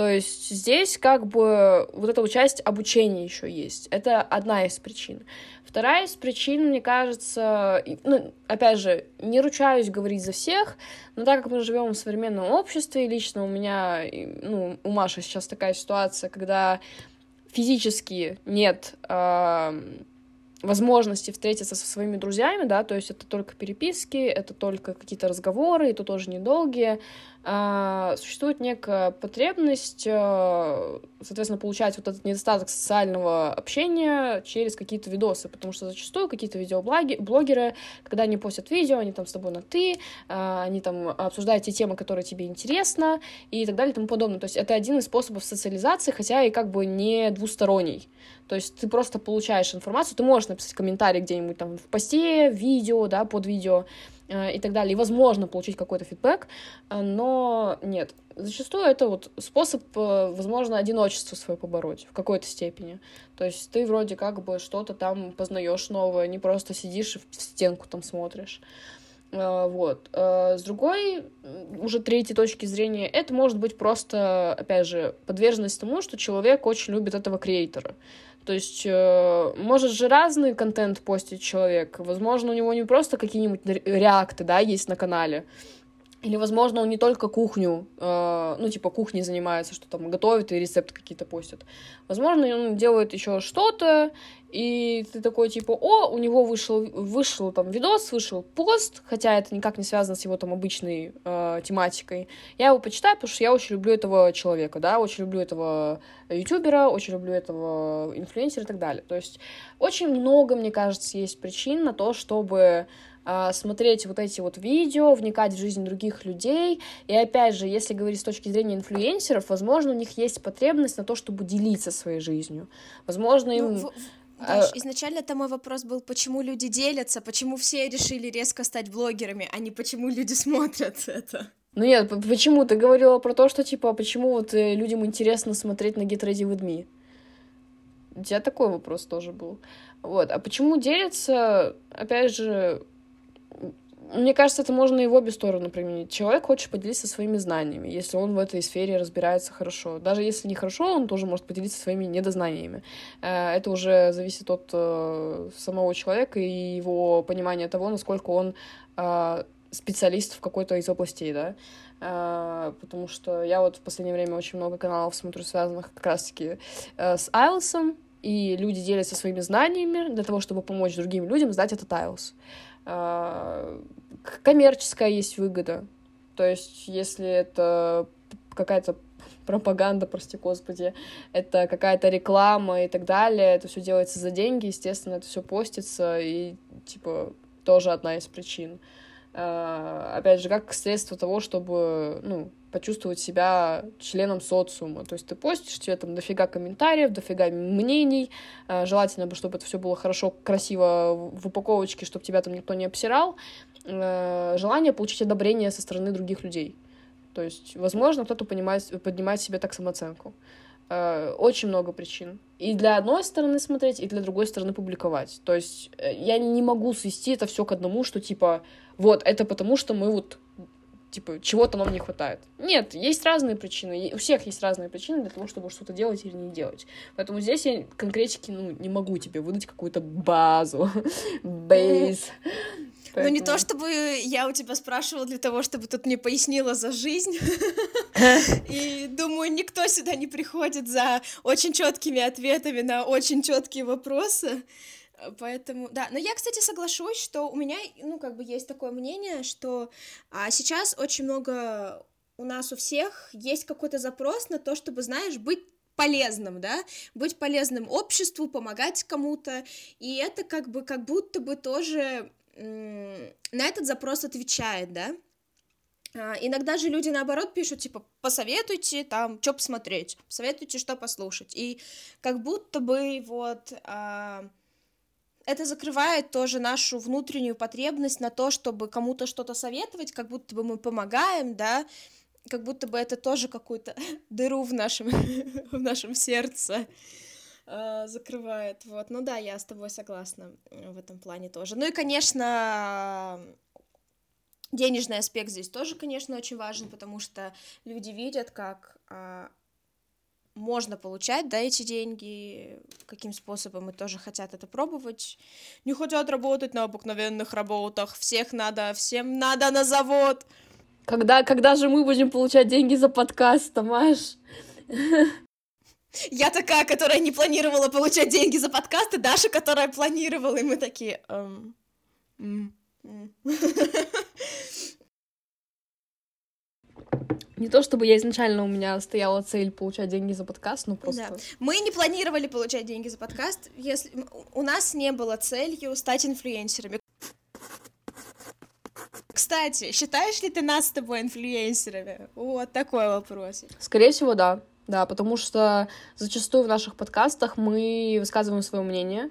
То есть здесь как бы вот эта часть обучения еще есть. Это одна из причин. Вторая из причин, мне кажется, ну, опять же, не ручаюсь говорить за всех, но так как мы живем в современном обществе, лично у меня, ну, у Маши сейчас такая ситуация, когда физически нет э, возможности встретиться со своими друзьями, да, то есть это только переписки, это только какие-то разговоры, и то тоже недолгие, существует некая потребность, а, соответственно, получать вот этот недостаток социального общения через какие-то видосы, потому что зачастую какие-то видеоблогеры, когда они постят видео, они там с тобой на «ты», а, они там обсуждают те темы, которые тебе интересны, и так далее и тому подобное. То есть это один из способов социализации, хотя и как бы не двусторонний. То есть ты просто получаешь информацию, ты можешь написать комментарий где-нибудь там в посте, в видео, да, под видео, Э, и так далее, и возможно получить какой-то фидбэк, э, но нет. Зачастую это вот способ, э, возможно, одиночество свое побороть в какой-то степени. То есть ты вроде как бы что-то там познаешь новое, не просто сидишь и в стенку там смотришь. Вот. С другой, уже третьей точки зрения, это может быть просто, опять же, подверженность тому, что человек очень любит этого креатора. То есть, э, может же разный контент постить человек. Возможно, у него не просто какие-нибудь реакты, да, есть на канале. Или, возможно, он не только кухню, э, ну, типа, кухней занимается, что там готовит и рецепты какие-то постит. Возможно, он делает еще что-то, и ты такой, типа, о, у него вышел, вышел там видос, вышел пост, хотя это никак не связано с его там обычной э, тематикой. Я его почитаю, потому что я очень люблю этого человека, да, очень люблю этого ютубера, очень люблю этого инфлюенсера и так далее. То есть очень много, мне кажется, есть причин на то, чтобы смотреть вот эти вот видео, вникать в жизнь других людей. И опять же, если говорить с точки зрения инфлюенсеров, возможно, у них есть потребность на то, чтобы делиться своей жизнью. Возможно, им... Ну, Даш, а... изначально-то мой вопрос был, почему люди делятся, почему все решили резко стать блогерами, а не почему люди смотрят это. Ну нет, почему? Ты говорила про то, что, типа, почему вот э, людям интересно смотреть на Get Ready With Me? У тебя такой вопрос тоже был. Вот. А почему делятся? Опять же, мне кажется, это можно и в обе стороны применить. Человек хочет поделиться своими знаниями, если он в этой сфере разбирается хорошо. Даже если не хорошо, он тоже может поделиться своими недознаниями. Э, это уже зависит от э, самого человека и его понимания того, насколько он э, специалист в какой-то из областей, да. Потому что я вот в последнее время очень много каналов смотрю, связанных как раз-таки с IELTS, и люди делятся своими знаниями для того, чтобы помочь другим людям сдать этот IELTS. А, коммерческая есть выгода. То есть, если это какая-то пропаганда, прости господи, это какая-то реклама и так далее, это все делается за деньги, естественно, это все постится, и, типа, тоже одна из причин. Uh, опять же, как средство того, чтобы, ну, почувствовать себя членом социума. То есть ты постишь, тебе там дофига комментариев, дофига мнений, uh, желательно, чтобы это все было хорошо, красиво в упаковочке, чтобы тебя там никто не обсирал, uh, желание получить одобрение со стороны других людей. То есть, возможно, кто-то понимает, поднимает себе так самооценку. Очень много причин. И для одной стороны смотреть, и для другой стороны публиковать. То есть э, я не могу свести это все к одному, что типа вот, это потому, что мы вот типа, чего-то нам не хватает. Нет, есть разные причины, у всех есть разные причины для того, чтобы что-то делать или не делать. Поэтому здесь я конкретики, ну, не могу тебе выдать какую-то базу, бейс. Поэтому... Ну, не то, чтобы я у тебя спрашивала для того, чтобы тут мне пояснила за жизнь. И думаю, никто сюда не приходит за очень четкими ответами на очень четкие вопросы. Поэтому, да, но я, кстати, соглашусь, что у меня, ну, как бы есть такое мнение, что а, сейчас очень много у нас у всех есть какой-то запрос на то, чтобы, знаешь, быть полезным, да, быть полезным обществу, помогать кому-то, и это как бы, как будто бы тоже на этот запрос отвечает, да, а, Иногда же люди наоборот пишут, типа, посоветуйте там, что посмотреть, посоветуйте, что послушать. И как будто бы вот а, это закрывает тоже нашу внутреннюю потребность на то, чтобы кому-то что-то советовать, как будто бы мы помогаем, да, как будто бы это тоже какую-то дыру в нашем, в нашем сердце э, закрывает. Вот, ну да, я с тобой согласна в этом плане тоже. Ну и, конечно, денежный аспект здесь тоже, конечно, очень важен, потому что люди видят, как э, можно получать, да, эти деньги, каким способом и тоже хотят это пробовать. Не хотят работать на обыкновенных работах, всех надо, всем надо на завод. Когда, когда же мы будем получать деньги за подкаст, Тамаш? Я такая, которая не планировала получать деньги за подкасты, Даша, которая планировала, и мы такие... Эм... Не то чтобы я изначально у меня стояла цель получать деньги за подкаст, но просто. Да. Мы не планировали получать деньги за подкаст, если у нас не было целью стать инфлюенсерами. Кстати, считаешь ли ты нас с тобой инфлюенсерами? Вот такой вопрос. Скорее всего, да. Да, потому что зачастую в наших подкастах мы высказываем свое мнение.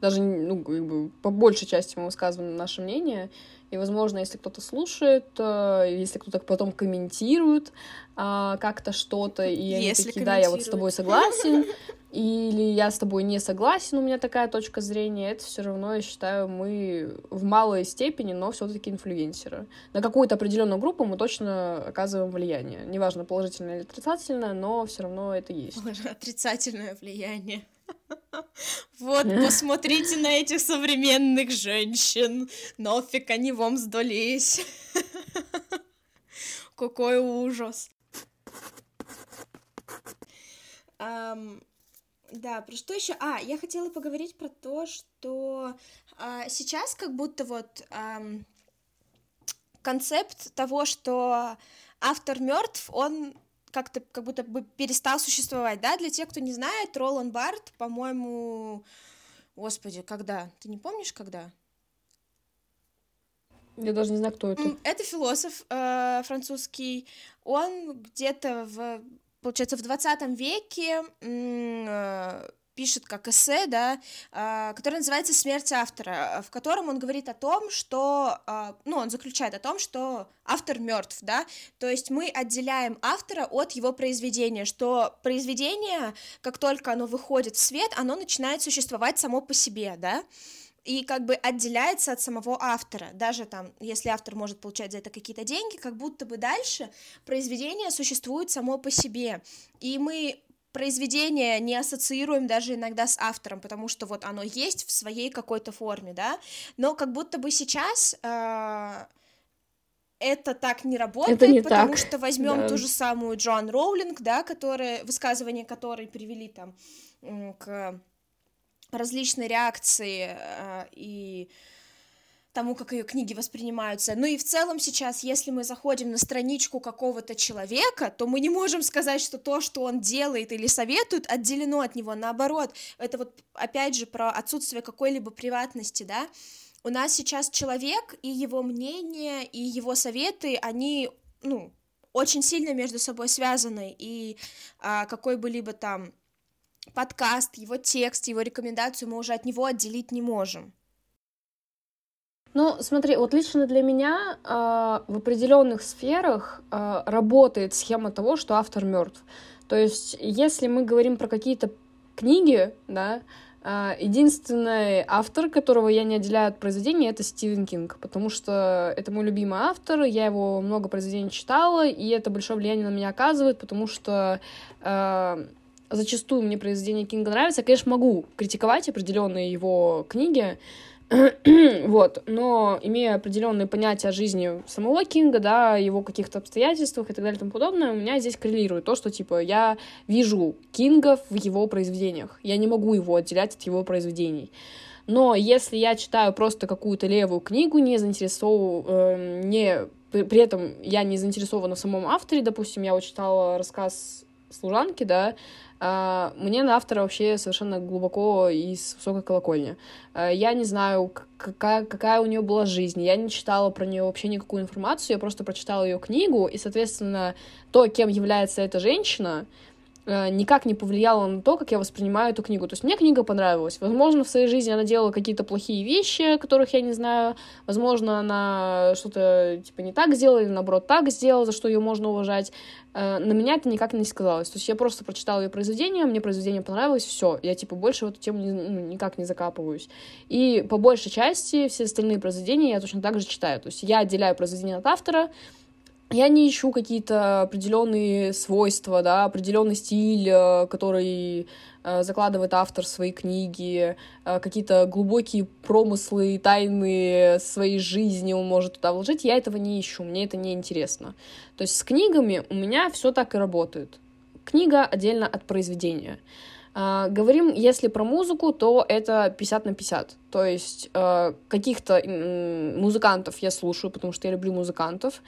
Даже, ну, как бы, по большей части мы высказываем наше мнение. И, возможно, если кто-то слушает, э, если кто-то потом комментирует а, как-то что-то, и если они такие, да, я вот с тобой согласен, или я с тобой не согласен, у меня такая точка зрения, это все равно, я считаю, мы в малой степени, но все-таки инфлюенсеры. На какую-то определенную группу мы точно оказываем влияние. Неважно, положительное или отрицательное, но все равно это есть. Отрицательное влияние. Вот, посмотрите на этих современных женщин. Нафиг они вам сдались. Какой ужас. Um, да, про что еще? А, я хотела поговорить про то, что а, сейчас как будто вот а, концепт того, что автор мертв, он как-то как будто бы перестал существовать, да, для тех, кто не знает, Ролан Барт, по-моему, господи, когда? Ты не помнишь, когда? Я даже не знаю, кто это. Это философ э, французский. Он где-то в, получается, в 20 веке э, пишет как эссе, да, а, который называется «Смерть автора», в котором он говорит о том, что, а, ну, он заключает о том, что автор мертв, да, то есть мы отделяем автора от его произведения, что произведение, как только оно выходит в свет, оно начинает существовать само по себе, да, и как бы отделяется от самого автора. Даже там, если автор может получать за это какие-то деньги, как будто бы дальше произведение существует само по себе. И мы произведение не ассоциируем даже иногда с автором, потому что вот оно есть в своей какой-то форме, да, но как будто бы сейчас э, это так не работает, это не потому так. что возьмем да. ту же самую Джоан Роулинг, да, которая, высказывания которой привели там к различной реакции э, и тому, как ее книги воспринимаются. Ну и в целом сейчас, если мы заходим на страничку какого-то человека, то мы не можем сказать, что то, что он делает или советует, отделено от него. Наоборот, это вот опять же про отсутствие какой-либо приватности, да. У нас сейчас человек и его мнение, и его советы, они, ну, очень сильно между собой связаны, и а, какой бы либо там подкаст, его текст, его рекомендацию мы уже от него отделить не можем. Ну, смотри, вот лично для меня э, в определенных сферах э, работает схема того, что автор мертв. То есть, если мы говорим про какие-то книги, да, э, единственный автор, которого я не отделяю от произведения, это Стивен Кинг, потому что это мой любимый автор, я его много произведений читала, и это большое влияние на меня оказывает, потому что э, зачастую мне произведения Кинга нравятся. Я, конечно, могу критиковать определенные его книги, вот, но имея определенные понятия о жизни самого Кинга, да, его каких-то обстоятельствах и так далее и тому подобное, у меня здесь коррелирует то, что, типа, я вижу Кинга в его произведениях, я не могу его отделять от его произведений. Но если я читаю просто какую-то левую книгу, не заинтересован, э, не, при, при этом я не заинтересована в самом авторе, допустим, я вот читала рассказ служанки, да, мне на автора вообще совершенно глубоко и с высокой колокольни. А, я не знаю, какая, какая у нее была жизнь, я не читала про нее вообще никакую информацию, я просто прочитала ее книгу, и, соответственно, то, кем является эта женщина, никак не повлияло на то, как я воспринимаю эту книгу. То есть мне книга понравилась. Возможно, в своей жизни она делала какие-то плохие вещи, которых я не знаю. Возможно, она что-то типа не так сделала или наоборот так сделала, за что ее можно уважать. Э, на меня это никак не сказалось. То есть я просто прочитала ее произведение, мне произведение понравилось, все. Я типа больше в эту тему ну, никак не закапываюсь. И по большей части все остальные произведения я точно так же читаю. То есть я отделяю произведение от автора, я не ищу какие-то определенные свойства, да, определенный стиль, э, который э, закладывает автор в свои книги, э, какие-то глубокие промыслы, тайны своей жизни он может туда вложить. Я этого не ищу, мне это не интересно. То есть с книгами у меня все так и работает. Книга отдельно от произведения. Uh, говорим, если про музыку, то это 50 на 50. То есть uh, каких-то музыкантов я слушаю, потому что я люблю музыкантов.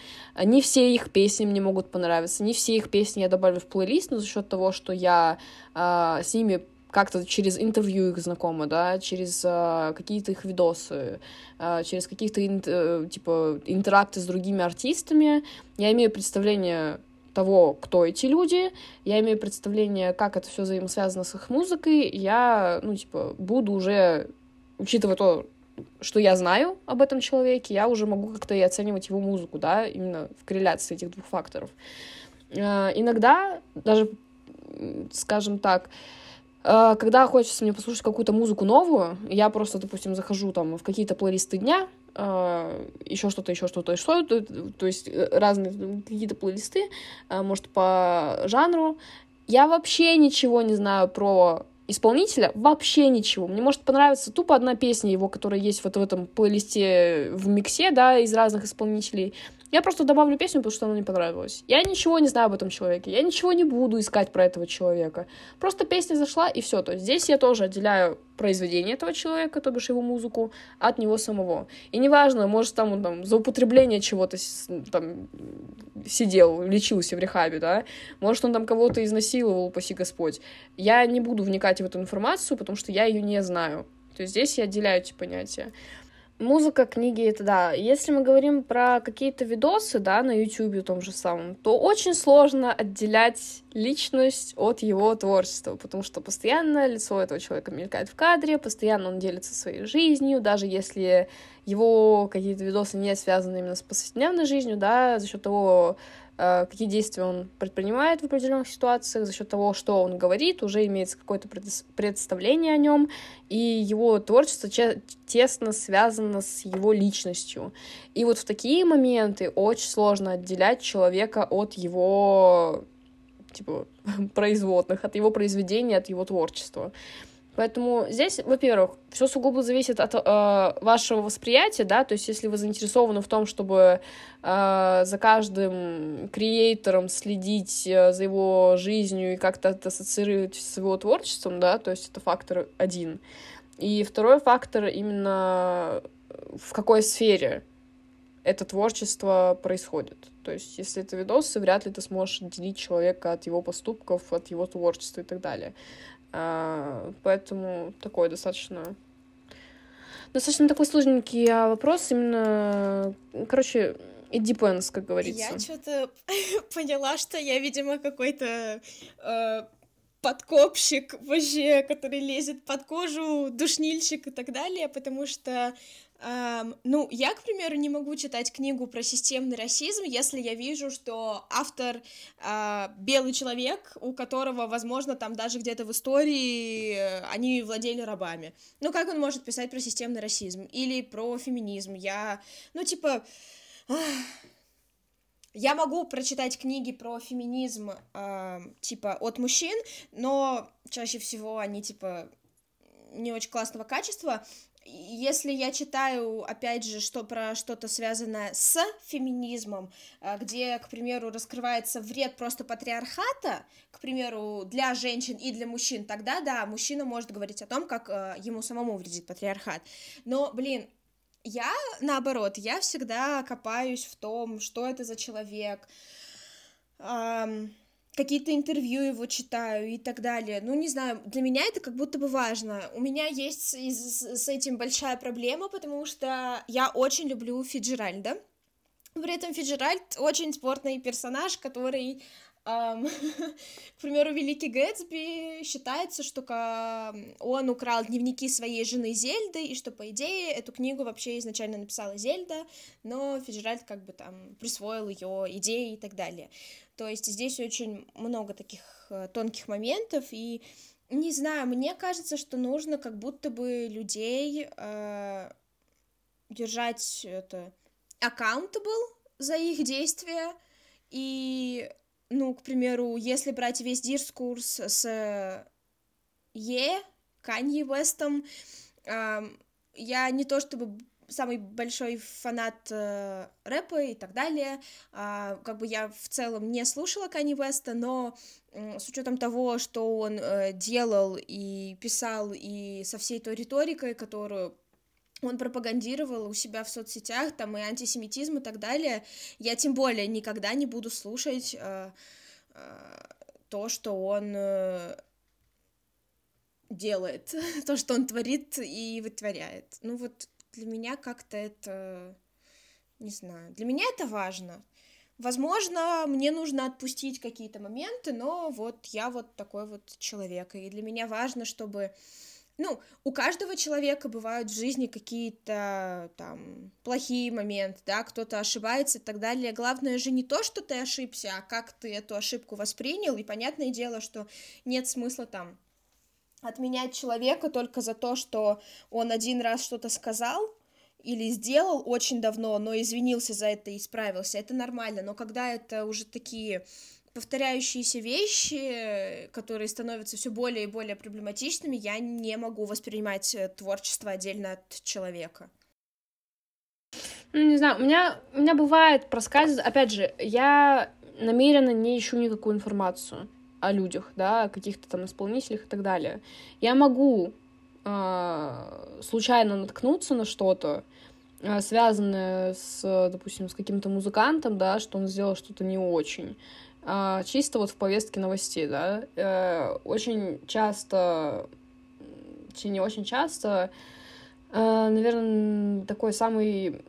Не все их песни мне могут понравиться, не все их песни я добавлю в плейлист, но за счет того, что я с ними как-то через интервью их знакома, да, через uh, какие-то их видосы, uh, через какие-то uh, типа интеракты с другими артистами, я имею представление того, кто эти люди, я имею представление, как это все взаимосвязано с их музыкой, я, ну, типа, буду уже, учитывая то, что я знаю об этом человеке, я уже могу как-то и оценивать его музыку, да, именно в корреляции этих двух факторов. А, иногда, даже, скажем так, а, когда хочется мне послушать какую-то музыку новую, я просто, допустим, захожу там в какие-то плейлисты дня, еще что-то, еще что-то, что то то есть э, разные какие-то плейлисты, а, может, по жанру. Я вообще ничего не знаю про исполнителя, вообще ничего. Мне может понравиться тупо одна песня его, которая есть вот в этом плейлисте в миксе, да, из разных исполнителей. Я просто добавлю песню, потому что она мне понравилась. Я ничего не знаю об этом человеке, я ничего не буду искать про этого человека. Просто песня зашла, и все. То есть здесь я тоже отделяю произведение этого человека, то бишь его музыку, от него самого. И неважно, может, там он там за употребление чего-то там сидел, лечился в рехабе, да, может, он там кого-то изнасиловал, упаси Господь. Я не буду вникать в эту информацию, потому что я ее не знаю. То есть здесь я отделяю эти понятия. Музыка, книги, это да. Если мы говорим про какие-то видосы, да, на YouTube том же самом, то очень сложно отделять личность от его творчества, потому что постоянно лицо этого человека мелькает в кадре, постоянно он делится своей жизнью, даже если его какие-то видосы не связаны именно с повседневной жизнью, да, за счет того, какие действия он предпринимает в определенных ситуациях, за счет того, что он говорит, уже имеется какое-то представление о нем, и его творчество тесно связано с его личностью. И вот в такие моменты очень сложно отделять человека от его типа производных, от его произведения, от его творчества. Поэтому здесь, во-первых, все сугубо зависит от э, вашего восприятия, да, то есть если вы заинтересованы в том, чтобы э, за каждым креатором следить э, за его жизнью и как-то это ассоциировать с его творчеством, да, то есть это фактор один. И второй фактор именно в какой сфере это творчество происходит. То есть, если это видосы, вряд ли ты сможешь отделить человека от его поступков, от его творчества и так далее. А, поэтому такой достаточно достаточно такой сложненький а, вопрос именно, короче, it depends, как говорится. Я что-то поняла, что я, видимо, какой-то э, подкопщик вообще, который лезет под кожу, душнильщик и так далее, потому что ну, я, к примеру, не могу читать книгу про системный расизм, если я вижу, что автор uh, белый человек, у которого, возможно, там даже где-то в истории uh, они владели рабами. Ну, как он может писать про системный расизм? Или про феминизм? Я, ну, типа... Я могу прочитать книги про феминизм, э, типа, от мужчин, но чаще всего они, типа, не очень классного качества, если я читаю, опять же, что про что-то связанное с феминизмом, э, где, к примеру, раскрывается вред просто патриархата, к примеру, для женщин и для мужчин, тогда да, мужчина может говорить о том, как э, ему самому вредит патриархат. Но, блин, я, наоборот, я всегда копаюсь в том, что это за человек, эм, какие-то интервью его читаю и так далее. Ну, не знаю, для меня это как будто бы важно. У меня есть с, этим большая проблема, потому что я очень люблю Фиджеральда. При этом Фиджеральд очень спортный персонаж, который к примеру, Великий Гэтсби считается, что он украл дневники своей жены Зельды, и что, по идее, эту книгу вообще изначально написала Зельда, но Фиджеральд как бы там присвоил ее идеи и так далее. То есть здесь очень много таких э, тонких моментов, и не знаю, мне кажется, что нужно как будто бы людей э, держать это accountable за их действия, и, ну, к примеру, если брать весь дискурс с Е, Канье Вестом, я не то чтобы самый большой фанат э, рэпа и так далее. А, как бы я в целом не слушала Кани Веста, но с учетом того, что он э, делал и писал, и со всей той риторикой, которую он пропагандировал у себя в соцсетях, там и антисемитизм и так далее, я тем более никогда не буду слушать э, э, то, что он э, делает, то, что он творит и вытворяет. Ну вот для меня как-то это, не знаю, для меня это важно. Возможно, мне нужно отпустить какие-то моменты, но вот я вот такой вот человек, и для меня важно, чтобы ну, у каждого человека бывают в жизни какие-то там плохие моменты, да, кто-то ошибается и так далее. Главное же не то, что ты ошибся, а как ты эту ошибку воспринял. И понятное дело, что нет смысла там отменять человека только за то, что он один раз что-то сказал или сделал очень давно, но извинился за это и исправился, это нормально, но когда это уже такие повторяющиеся вещи, которые становятся все более и более проблематичными, я не могу воспринимать э, творчество отдельно от человека. Ну, не знаю, у меня, у меня бывает проскальзывает, опять же, я намеренно не ищу никакую информацию о людях, да, о каких-то там исполнителях и так далее. Я могу э, случайно наткнуться на что-то, э, связанное с, допустим, с каким-то музыкантом, да, что он сделал что-то не очень. Э, чисто вот в повестке новостей, да. Э, очень часто, не очень часто, э, наверное, такой самый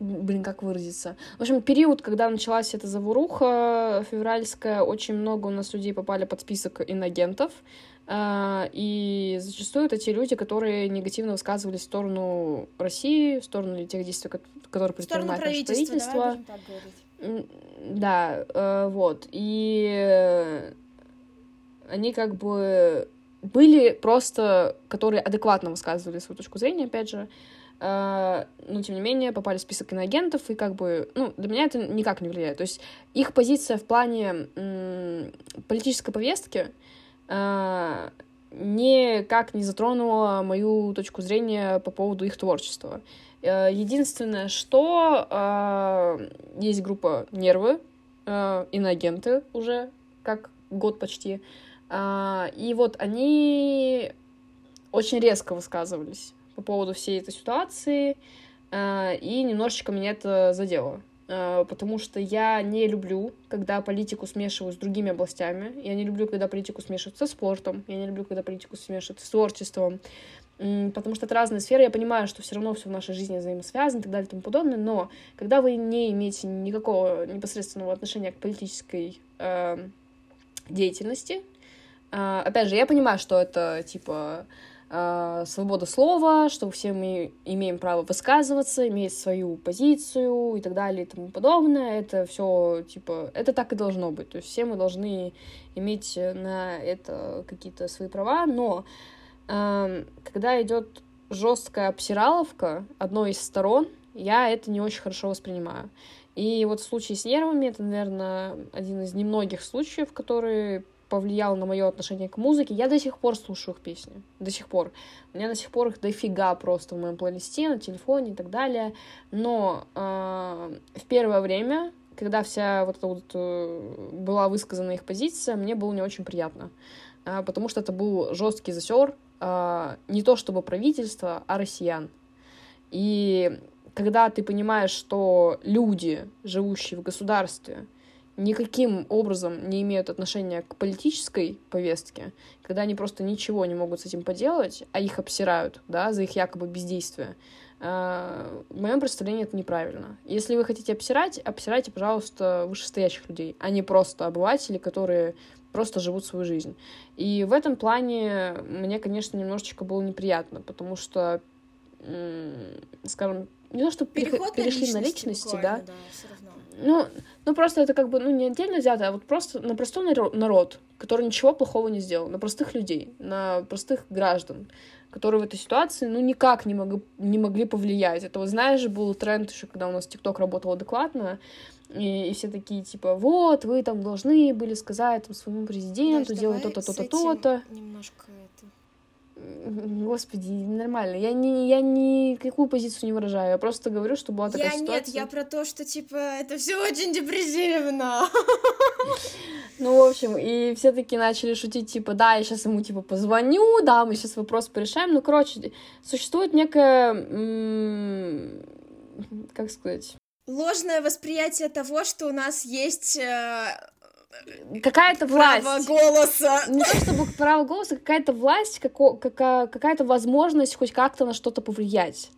блин, как выразиться. В общем, период, когда началась эта заваруха февральская, очень много у нас людей попали под список инагентов. А, и зачастую это те люди, которые негативно высказывались в сторону России, в сторону тех действий, которые предпринимает наше правительство. Да, э, вот. И они как бы были просто, которые адекватно высказывали свою точку зрения, опять же, но тем не менее попали в список иноагентов, и как бы, ну, для меня это никак не влияет. То есть их позиция в плане политической повестки э, никак не затронула мою точку зрения по поводу их творчества. Э, единственное, что есть группа «Нервы», иноагенты уже, как год почти, и вот они очень резко высказывались по поводу всей этой ситуации, э, и немножечко меня это задело, э, потому что я не люблю, когда политику смешивают с другими областями, я не люблю, когда политику смешивают со спортом, я не люблю, когда политику смешивают с творчеством, потому что это разные сферы, я понимаю, что все равно все в нашей жизни взаимосвязано и так далее и тому подобное, но когда вы не имеете никакого непосредственного отношения к политической э, деятельности, э, опять же, я понимаю, что это типа э, свобода слова, что все мы имеем право высказываться, иметь свою позицию и так далее и тому подобное. Это все, типа, это так и должно быть. То есть все мы должны иметь на это какие-то свои права, но э, когда идет жесткая обсираловка одной из сторон, я это не очень хорошо воспринимаю. И вот в случае с нервами это, наверное, один из немногих случаев, которые повлиял на мое отношение к музыке. Я до сих пор слушаю их песни. До сих пор. У меня до сих пор их дофига просто в моем плейлисте, на телефоне и так далее. Но э, в первое время, когда вся вот эта вот э, была высказана их позиция, мне было не очень приятно. Э, потому что это был жесткий засер э, не то чтобы правительство, а россиян. И когда ты понимаешь, что люди, живущие в государстве, никаким образом не имеют отношения к политической повестке, когда они просто ничего не могут с этим поделать, а их обсирают, да, за их якобы бездействие, э, в моем представлении это неправильно. Если вы хотите обсирать, обсирайте, пожалуйста, вышестоящих людей, а не просто обывателей, которые просто живут свою жизнь. И в этом плане мне, конечно, немножечко было неприятно, потому что, скажем, не то, что Переход перешли на личности, на личности да, да ну, ну просто это как бы, ну, не отдельно взято, а вот просто на простой народ, который ничего плохого не сделал, на простых людей, на простых граждан, которые в этой ситуации, ну, никак не, мог, не могли повлиять. Это, вот, знаешь, был тренд еще, когда у нас ТикТок работал адекватно, и, и все такие, типа, вот, вы там должны были сказать там, своему президенту, Даже делать то-то, то-то, то-то. Немножко Господи, нормально. Я не, я никакую позицию не выражаю. Я просто говорю, что была такая я ситуация. Нет, я про то, что, типа, это все очень депрессивно. Ну, в общем, и все таки начали шутить, типа, да, я сейчас ему, типа, позвоню, да, мы сейчас вопрос порешаем. Ну, короче, существует некая... Как сказать? Ложное восприятие того, что у нас есть э, какая-то власть. Право голоса. Не то чтобы право голоса, какая-то власть, какая-то возможность хоть как-то на что-то повлиять.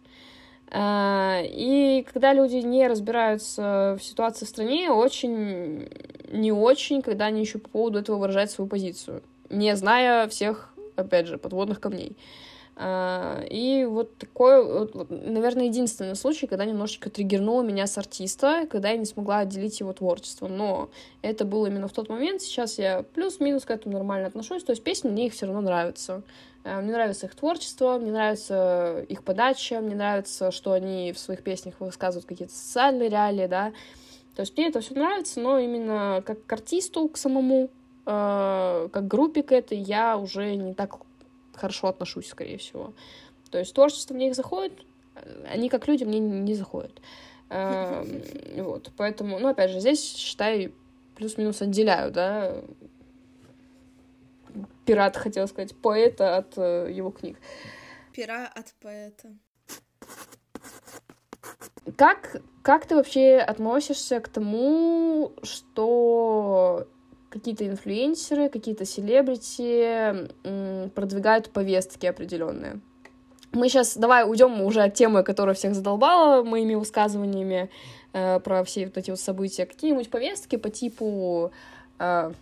А, и когда люди не разбираются в ситуации в стране, очень не очень, когда они еще по поводу этого выражают свою позицию, не зная всех, опять же, подводных камней. И вот такой, вот, наверное, единственный случай, когда немножечко триггернуло меня с артиста, когда я не смогла отделить его творчество. Но это было именно в тот момент. Сейчас я плюс-минус к этому нормально отношусь. То есть песни мне их все равно нравятся. А, мне нравится их творчество, мне нравится их подача, мне нравится, что они в своих песнях высказывают какие-то социальные реалии, да. То есть мне это все нравится, но именно как к артисту, к самому, э, как группе к этой, я уже не так хорошо отношусь, скорее всего. То есть творчество мне их заходит, они как люди мне не заходят. Эм, вот, поэтому, ну, опять же, здесь, считай, плюс-минус отделяю, да, пират, хотел сказать, поэта от э, его книг. Пера от поэта. Как, как ты вообще относишься к тому, что какие-то инфлюенсеры, какие-то селебрити продвигают повестки определенные. мы сейчас давай уйдем уже от темы, которая всех задолбала моими высказываниями э, про все вот эти вот события. Какие-нибудь повестки по типу... Э,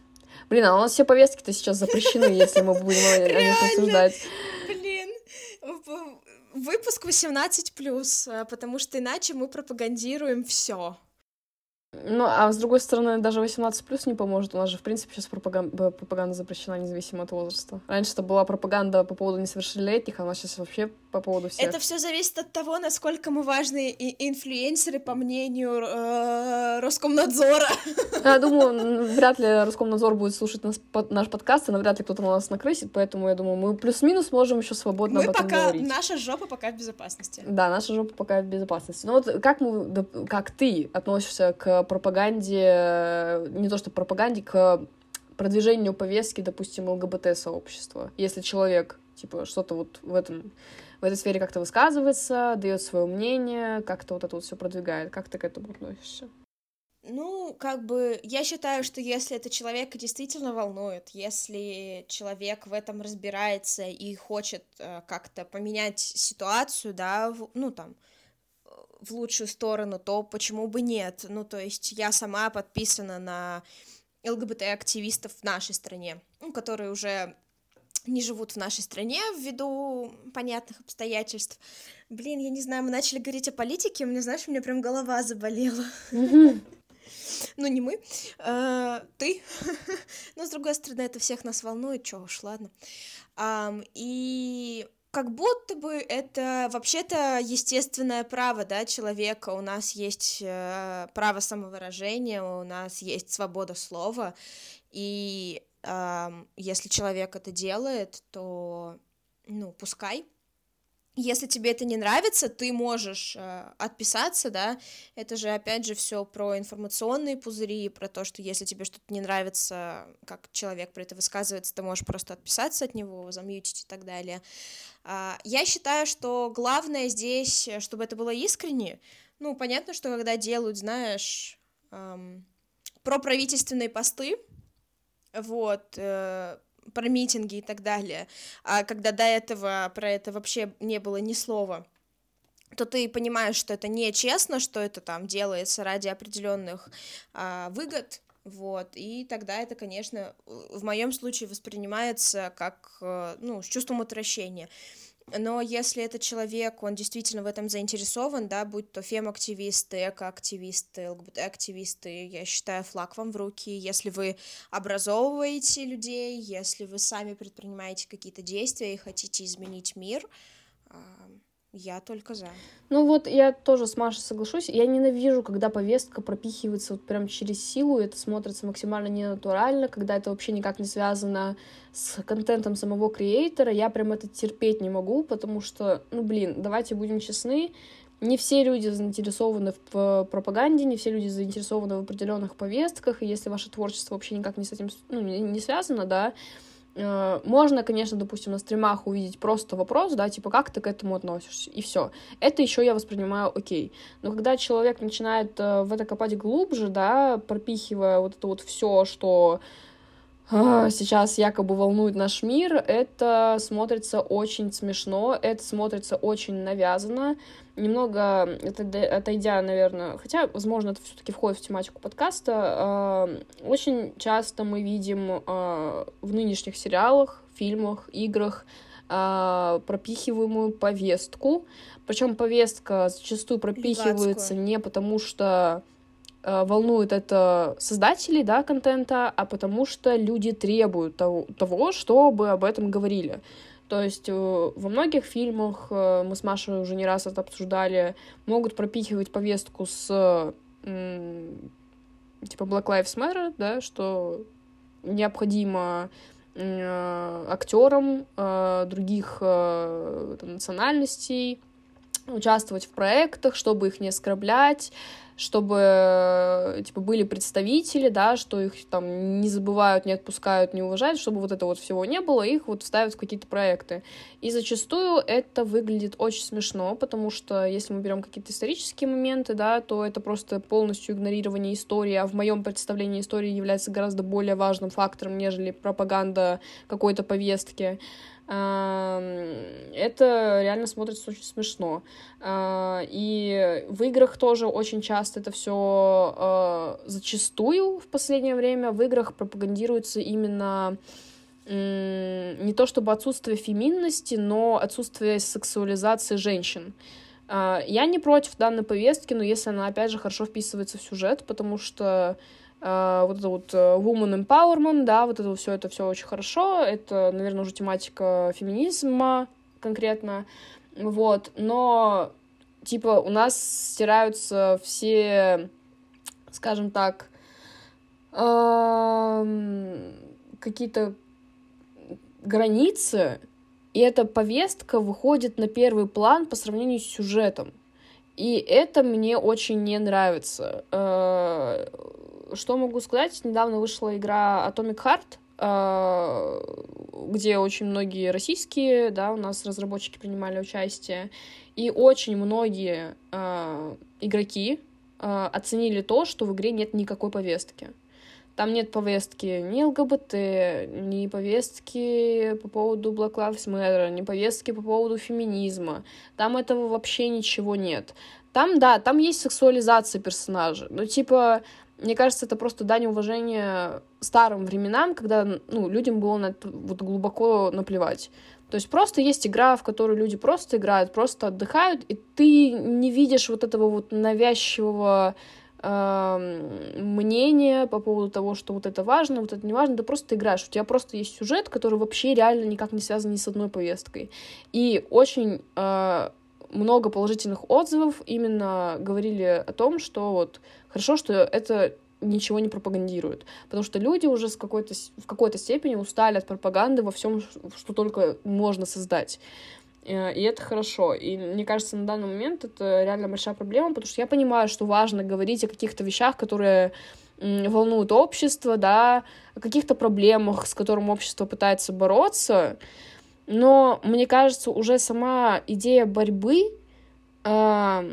блин, а у нас все повестки-то сейчас запрещены, если мы будем о них обсуждать. Блин, выпуск 18+, э, потому что иначе мы пропагандируем все. Ну, а с другой стороны, даже 18 плюс не поможет. У нас же, в принципе, сейчас пропаганда, пропаганда запрещена независимо от возраста. Раньше это была пропаганда по поводу несовершеннолетних, а у нас сейчас вообще по поводу всех. Это все зависит от того, насколько мы важные инфлюенсеры, по мнению э, Роскомнадзора. Я думаю, вряд ли Роскомнадзор будет слушать нас, под, наш подкаст, и навряд ли кто-то на нас накрысит, поэтому я думаю, мы плюс-минус можем еще свободно мы об этом пока, говорить. Наша жопа пока в безопасности. Да, наша жопа пока в безопасности. Ну вот как, мы, как ты относишься к пропаганде, не то что пропаганде, к продвижению повестки, допустим, ЛГБТ-сообщества. Если человек, типа, что-то вот в этом в этой сфере как-то высказывается, дает свое мнение, как-то вот это вот все продвигает. Как ты к этому относишься? Ну, как бы, я считаю, что если это человека действительно волнует, если человек в этом разбирается и хочет э, как-то поменять ситуацию, да, в, ну, там, в лучшую сторону, то почему бы нет? Ну, то есть я сама подписана на ЛГБТ-активистов в нашей стране, ну, которые уже не живут в нашей стране ввиду понятных обстоятельств. Блин, я не знаю, мы начали говорить о политике, у меня, знаешь, у меня прям голова заболела. Ну, не мы, а, ты. Но, с другой стороны, это всех нас волнует, чё уж, ладно. И как будто бы это вообще-то естественное право, да, человека. У нас есть э, право самовыражения, у нас есть свобода слова, и э, если человек это делает, то, ну, пускай. Если тебе это не нравится, ты можешь э, отписаться, да. Это же опять же все про информационные пузыри, про то, что если тебе что-то не нравится, как человек про это высказывается, ты можешь просто отписаться от него, замьютить и так далее. Э, я считаю, что главное здесь, чтобы это было искренне. Ну, понятно, что когда делают, знаешь, эм, про правительственные посты, вот, э, про митинги и так далее, а когда до этого про это вообще не было ни слова, то ты понимаешь, что это нечестно, что это там делается ради определенных а, выгод, вот, и тогда это, конечно, в моем случае воспринимается как, э, ну, с чувством отвращения но если этот человек, он действительно в этом заинтересован, да, будь то фем-активисты, эко-активисты, ЛГБТ-активисты, я считаю, флаг вам в руки. Если вы образовываете людей, если вы сами предпринимаете какие-то действия и хотите изменить мир, я только за. Ну вот я тоже с Машей соглашусь. Я ненавижу, когда повестка пропихивается вот прям через силу, и это смотрится максимально ненатурально, когда это вообще никак не связано с контентом самого креатора. Я прям это терпеть не могу, потому что, ну блин, давайте будем честны, не все люди заинтересованы в пропаганде, не все люди заинтересованы в определенных повестках, и если ваше творчество вообще никак не с этим ну, не связано, да, Э, можно, конечно, допустим, на стримах увидеть просто вопрос, да, типа, как ты к этому относишься, и все. Это еще я воспринимаю окей. Но когда человек начинает э, в это копать глубже, да, пропихивая вот это вот все, что сейчас якобы волнует наш мир, это смотрится очень смешно, это смотрится очень навязанно. Немного отойдя, наверное, хотя, возможно, это все-таки входит в тематику подкаста, а, очень часто мы видим а, в нынешних сериалах, фильмах, играх пропихиваемую повестку. Причем повестка зачастую пропихивается не потому, что волнует это создателей, да, контента, а потому что люди требуют того, того чтобы об этом говорили. То есть э, во многих фильмах, э, мы с Машей уже не раз это обсуждали, могут пропихивать повестку с типа Black Lives Matter, да, что необходимо актерам других национальностей участвовать в проектах, чтобы их не оскорблять, чтобы, типа, были представители, да, что их там не забывают, не отпускают, не уважают, чтобы вот этого вот всего не было, их вот ставят в какие-то проекты. И зачастую это выглядит очень смешно, потому что если мы берем какие-то исторические моменты, да, то это просто полностью игнорирование истории, а в моем представлении истории является гораздо более важным фактором, нежели пропаганда какой-то повестки это реально смотрится очень смешно. А, и в играх тоже очень часто это все а, зачастую в последнее время в играх пропагандируется именно не то чтобы отсутствие феминности, но отсутствие сексуализации женщин. А, я не против данной повестки, но если она, опять же, хорошо вписывается в сюжет, потому что вот это вот uh, woman empowerment, да, вот это все, это все очень хорошо, это, наверное, уже тематика феминизма конкретно, вот, но, типа, у нас стираются все, скажем так, uh, какие-то границы, и эта повестка выходит на первый план по сравнению с сюжетом. И это мне очень не нравится что могу сказать? Недавно вышла игра Atomic Heart, а, где очень многие российские, да, у нас разработчики принимали участие, и очень многие э, игроки э, оценили то, что в игре нет никакой повестки. Там нет повестки ни ЛГБТ, ни повестки по поводу Black Lives Matter, ни повестки по поводу феминизма. Там этого вообще ничего нет. Там, да, там есть сексуализация персонажа, но, типа, мне кажется, это просто дань уважения старым временам, когда ну, людям было на это вот глубоко наплевать. То есть просто есть игра, в которой люди просто играют, просто отдыхают, и ты не видишь вот этого вот навязчивого э, мнения по поводу того, что вот это важно, вот это не важно, ты просто играешь. У тебя просто есть сюжет, который вообще реально никак не связан ни с одной повесткой. И очень э, много положительных отзывов именно говорили о том, что вот хорошо, что это ничего не пропагандирует, потому что люди уже с какой-то, в какой-то степени устали от пропаганды во всем, что только можно создать. Э, и это хорошо. И мне кажется, на данный момент это реально большая проблема, потому что я понимаю, что важно говорить о каких-то вещах, которые волнуют общество, да, о каких-то проблемах, с которыми общество пытается бороться, но мне кажется, уже сама идея борьбы, э,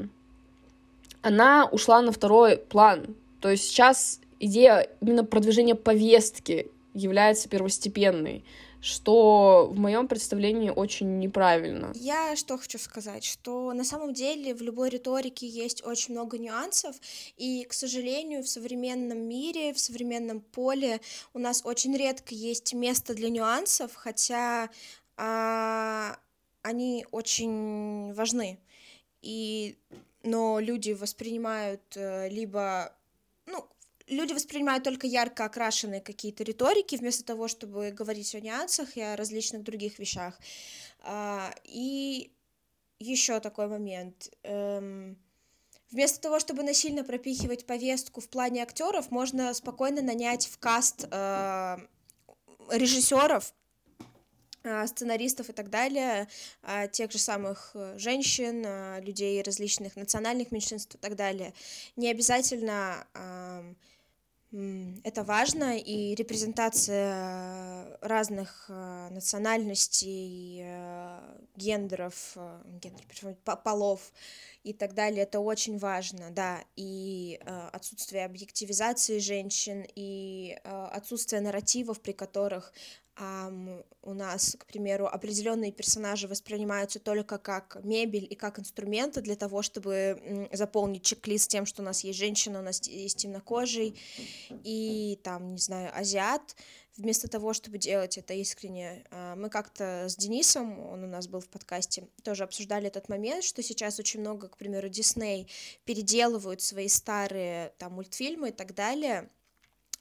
она ушла на второй план. То есть сейчас идея именно продвижения повестки является первостепенной что в моем представлении очень неправильно. Я что хочу сказать, что на самом деле в любой риторике есть очень много нюансов, и, к сожалению, в современном мире, в современном поле у нас очень редко есть место для нюансов, хотя а, они очень важны. И, но люди воспринимают э, либо, ну, люди воспринимают только ярко окрашенные какие-то риторики, вместо того, чтобы говорить о нюансах и о различных других вещах. А, и еще такой момент. Эм, вместо того, чтобы насильно пропихивать повестку в плане актеров, можно спокойно нанять в каст э, режиссеров, сценаристов и так далее, а, тех же самых э, женщин, а, людей различных национальных меньшинств и так далее. Не обязательно это важно, и репрезентация разных национальностей, гендеров, гендер, полов и так далее, это очень важно, да, и отсутствие объективизации женщин, и отсутствие нарративов, при которых у нас, к примеру, определенные персонажи воспринимаются только как мебель и как инструменты для того, чтобы заполнить чек-лист тем, что у нас есть женщина, у нас есть темнокожий и там, не знаю, азиат. Вместо того, чтобы делать это искренне, а, мы как-то с Денисом, он у нас был в подкасте, тоже обсуждали этот момент, что сейчас очень много, к примеру, Дисней переделывают свои старые там мультфильмы и так далее,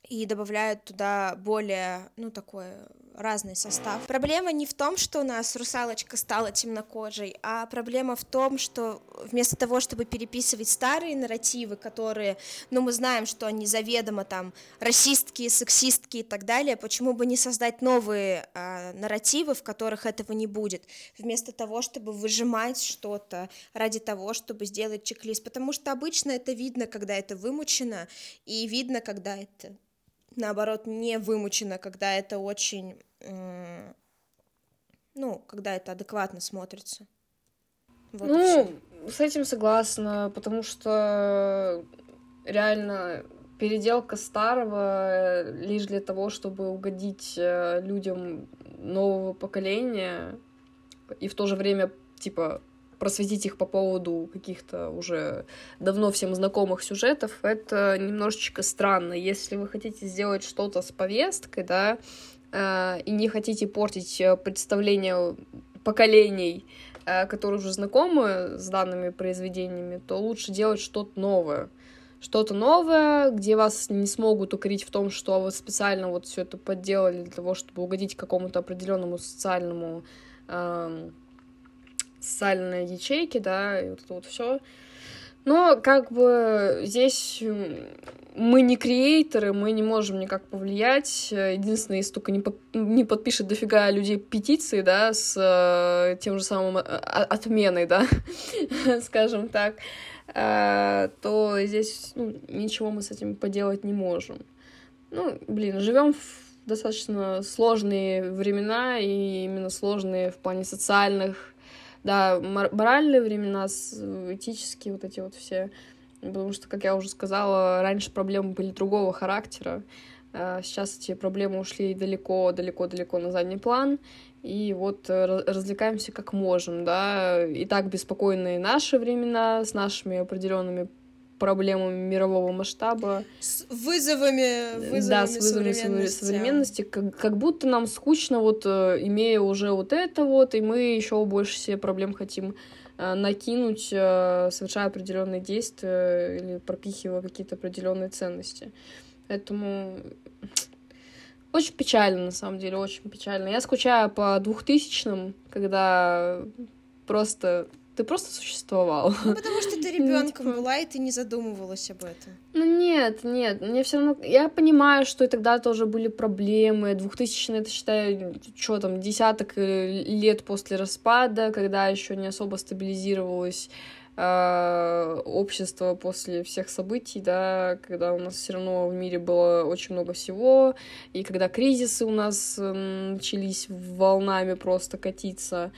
и добавляют туда более, ну, такое разный состав. Проблема не в том, что у нас русалочка стала темнокожей, а проблема в том, что вместо того, чтобы переписывать старые нарративы, которые, ну, мы знаем, что они заведомо там расистские, сексистские и так далее, почему бы не создать новые а, нарративы, в которых этого не будет, вместо того, чтобы выжимать что-то ради того, чтобы сделать чек-лист, потому что обычно это видно, когда это вымучено, и видно, когда это наоборот, не вымучено, когда это очень, ну, когда это адекватно смотрится. Вот ну, с этим согласна, потому что реально переделка старого лишь для того, чтобы угодить э, людям нового поколения и в то же время, типа, просветить их по поводу каких-то уже давно всем знакомых сюжетов, это немножечко странно. Если вы хотите сделать что-то с повесткой, да, э, и не хотите портить э, представление поколений, э, которые уже знакомы с данными произведениями, то лучше делать что-то новое. Что-то новое, где вас не смогут укорить в том, что вы специально вот все это подделали для того, чтобы угодить какому-то определенному социальному э, социальные ячейки, да, и вот это вот все. Но как бы здесь мы не креаторы, мы не можем никак повлиять. Единственное, если только не, под, не подпишет дофига людей петиции, да, с э, тем же самым э, отменой, да, скажем так, э, то здесь ну, ничего мы с этим поделать не можем. Ну, блин, живем в достаточно сложные времена, и именно сложные в плане социальных да, моральные времена, этические вот эти вот все. Потому что, как я уже сказала, раньше проблемы были другого характера. А сейчас эти проблемы ушли далеко-далеко-далеко на задний план. И вот э, развлекаемся как можем, да. И так беспокойные наши времена с нашими определенными проблемами мирового масштаба. С вызовами, вызовами да, с вызовами современности. современности. Как, как будто нам скучно, вот э, имея уже вот это вот, и мы еще больше себе проблем хотим э, накинуть, э, совершая определенные действия или пропихивая какие-то определенные ценности. Поэтому очень печально, на самом деле, очень печально. Я скучаю по двухтысячным, когда просто ты просто существовал. Ну, потому что ты ребенком ну, типа... была, и ты не задумывалась об этом. Ну, нет, нет, мне все равно... Я понимаю, что и тогда тоже были проблемы. 2000 это, считай, что там, десяток э, лет после распада, когда еще не особо стабилизировалось э, общество после всех событий, да, когда у нас все равно в мире было очень много всего, и когда кризисы у нас начались волнами просто катиться.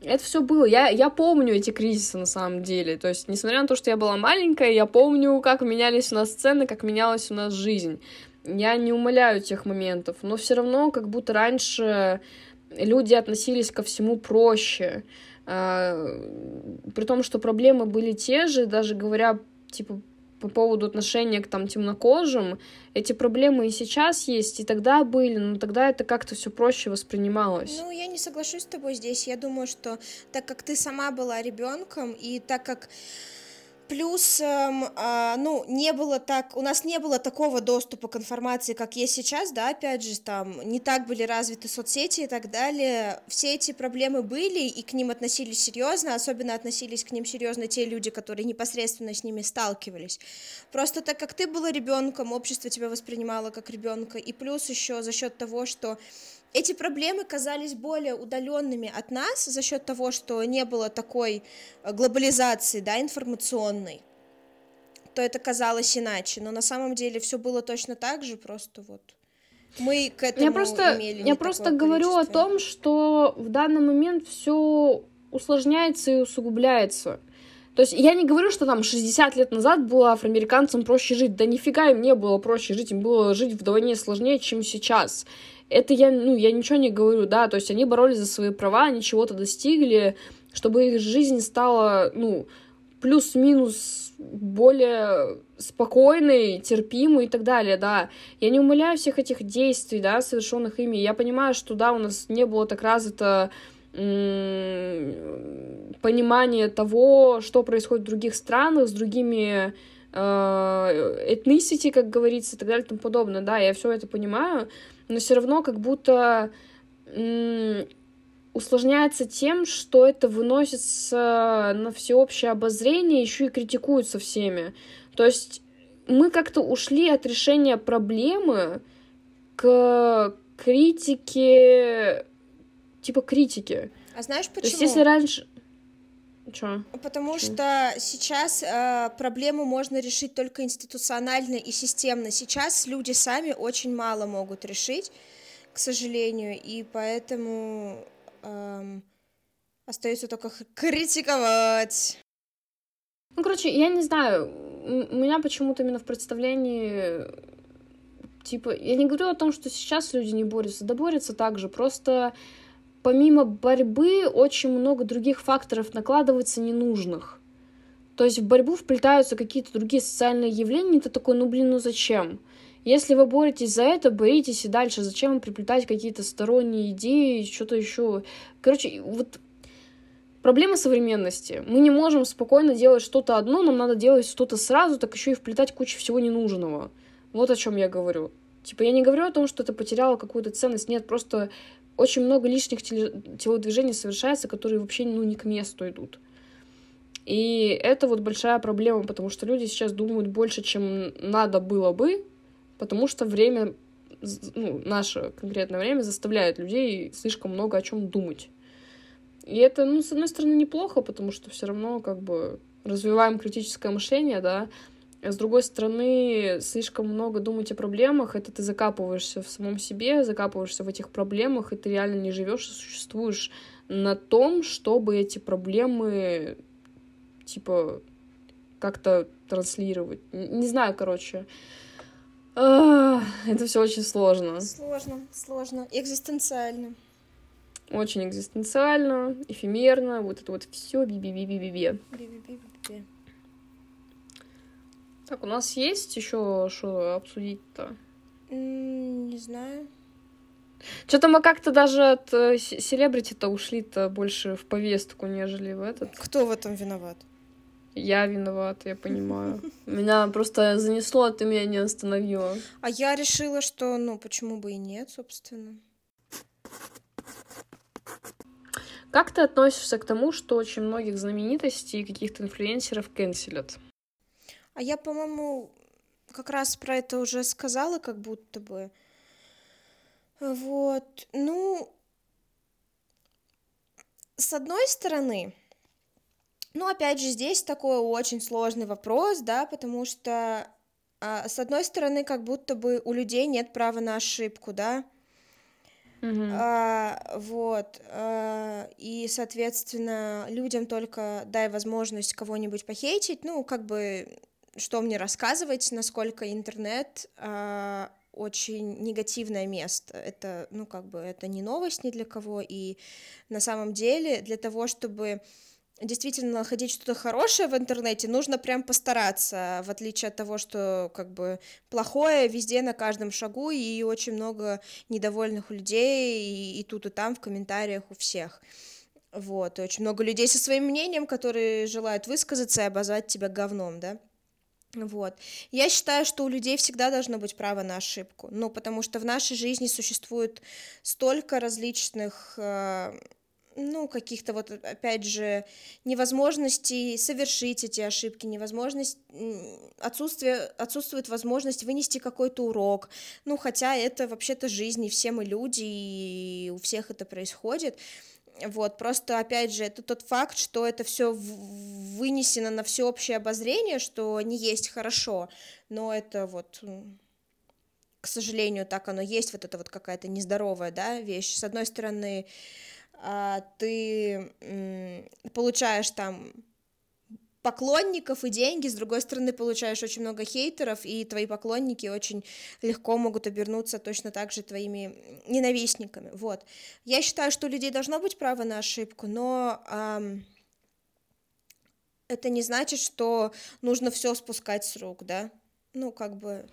Это все было. Я, я помню эти кризисы на самом деле. То есть, несмотря на то, что я была маленькая, я помню, как менялись у нас сцены, как менялась у нас жизнь. Я не умоляю тех моментов, но все равно, как будто раньше люди относились ко всему проще. А, при том, что проблемы были те же, даже говоря, типа, по поводу отношения к там темнокожим, эти проблемы и сейчас есть, и тогда были, но тогда это как-то все проще воспринималось. Ну, я не соглашусь с тобой здесь. Я думаю, что так как ты сама была ребенком, и так как Плюс, эм, э, ну, не было так, у нас не было такого доступа к информации, как есть сейчас, да, опять же, там, не так были развиты соцсети и так далее. Все эти проблемы были, и к ним относились серьезно, особенно относились к ним серьезно те люди, которые непосредственно с ними сталкивались. Просто так как ты была ребенком, общество тебя воспринимало как ребенка, и плюс еще за счет того, что эти проблемы казались более удаленными от нас за счет того, что не было такой э, глобализации, да, информационной, то это казалось иначе. Но на самом деле все было точно так же, просто вот мы к этому я просто, имели Я просто говорю о том, что в данный момент все усложняется и усугубляется. То есть я не говорю, что там 60 лет назад было афроамериканцам проще жить. Да нифига им не было проще жить, им было жить вдвойне сложнее, чем сейчас это я, ну, я ничего не говорю, да, то есть они боролись за свои права, они чего-то достигли, чтобы их жизнь стала, ну, плюс-минус более спокойной, терпимой и так далее, да. Я не умоляю всех этих действий, да, совершенных ими. Я понимаю, что, да, у нас не было так развито понимание того, что происходит в других странах, с другими ethnicity, как говорится, и так далее и тому подобное. Да, я все это понимаю, но все равно как будто усложняется тем, что это выносится на всеобщее обозрение, еще и критикуется всеми. То есть мы как-то ушли от решения проблемы к критике, типа критики. А знаешь почему? То есть если раньше... Чё? Потому Чё? что сейчас э, проблему можно решить только институционально и системно. Сейчас люди сами очень мало могут решить, к сожалению, и поэтому эм, остается только критиковать. Ну, короче, я не знаю, у меня почему-то именно в представлении, типа, я не говорю о том, что сейчас люди не борются, да борются также, просто помимо борьбы очень много других факторов накладывается ненужных. То есть в борьбу вплетаются какие-то другие социальные явления, и ты такой, ну блин, ну зачем? Если вы боретесь за это, боритесь и дальше. Зачем вам приплетать какие-то сторонние идеи, что-то еще? Короче, вот проблема современности. Мы не можем спокойно делать что-то одно, нам надо делать что-то сразу, так еще и вплетать кучу всего ненужного. Вот о чем я говорю. Типа, я не говорю о том, что это потеряло какую-то ценность. Нет, просто очень много лишних телодвижений совершается, которые вообще ну, не к месту идут. И это вот большая проблема, потому что люди сейчас думают больше, чем надо было бы, потому что время, ну, наше конкретное время заставляет людей слишком много о чем думать. И это, ну, с одной стороны, неплохо, потому что все равно как бы развиваем критическое мышление, да, с другой стороны, слишком много думать о проблемах, это ты закапываешься в самом себе, закапываешься в этих проблемах, и ты реально не живешь и существуешь на том, чтобы эти проблемы, типа, как-то транслировать. Не знаю, короче. Это все очень сложно. Сложно, сложно. Экзистенциально. Очень экзистенциально, эфемерно, вот это вот все би-би-би-би-би. Би-би-би-би-би. Так, у нас есть еще что обсудить-то? Не знаю. Что-то мы как-то даже от э, се- селебрити-то ушли-то больше в повестку, нежели в этот. Кто в этом виноват? Я виноват, я понимаю. Меня просто занесло, а ты меня не остановила. А я решила, что, ну, почему бы и нет, собственно. Как ты относишься к тому, что очень многих знаменитостей и каких-то инфлюенсеров канцелят? А я, по-моему, как раз про это уже сказала, как будто бы. Вот, ну, с одной стороны, ну, опять же, здесь такой очень сложный вопрос, да, потому что, а, с одной стороны, как будто бы у людей нет права на ошибку, да, Мгм. А, вот, а, и, соответственно, людям только дай возможность кого-нибудь похейтить, ну, как бы, что мне рассказывать, насколько интернет а, очень негативное место. Это, ну, как бы, это не новость ни для кого, и на самом деле для того, чтобы действительно находить что-то хорошее в интернете, нужно прям постараться, в отличие от того, что как бы плохое везде на каждом шагу, и очень много недовольных людей и, и тут, и там в комментариях у всех. Вот, и очень много людей со своим мнением, которые желают высказаться и обозвать тебя говном, да. Вот. Я считаю, что у людей всегда должно быть право на ошибку. Ну, потому что в нашей жизни существует столько различных э, ну, каких-то вот, опять же, невозможностей совершить эти ошибки, невозможность, отсутствие, отсутствует возможность вынести какой-то урок, ну, хотя это вообще-то жизнь, и все мы люди, и у всех это происходит, вот, просто, опять же, это тот факт, что это все вынесено на всеобщее обозрение, что не есть хорошо, но это вот к сожалению, так оно есть, вот это вот какая-то нездоровая, да, вещь. С одной стороны, а, ты получаешь там поклонников и деньги, с другой стороны получаешь очень много хейтеров, и твои поклонники очень легко могут обернуться точно так же твоими ненавистниками, вот. Я считаю, что у людей должно быть право на ошибку, но эм, это не значит, что нужно все спускать с рук, да, ну, как бы...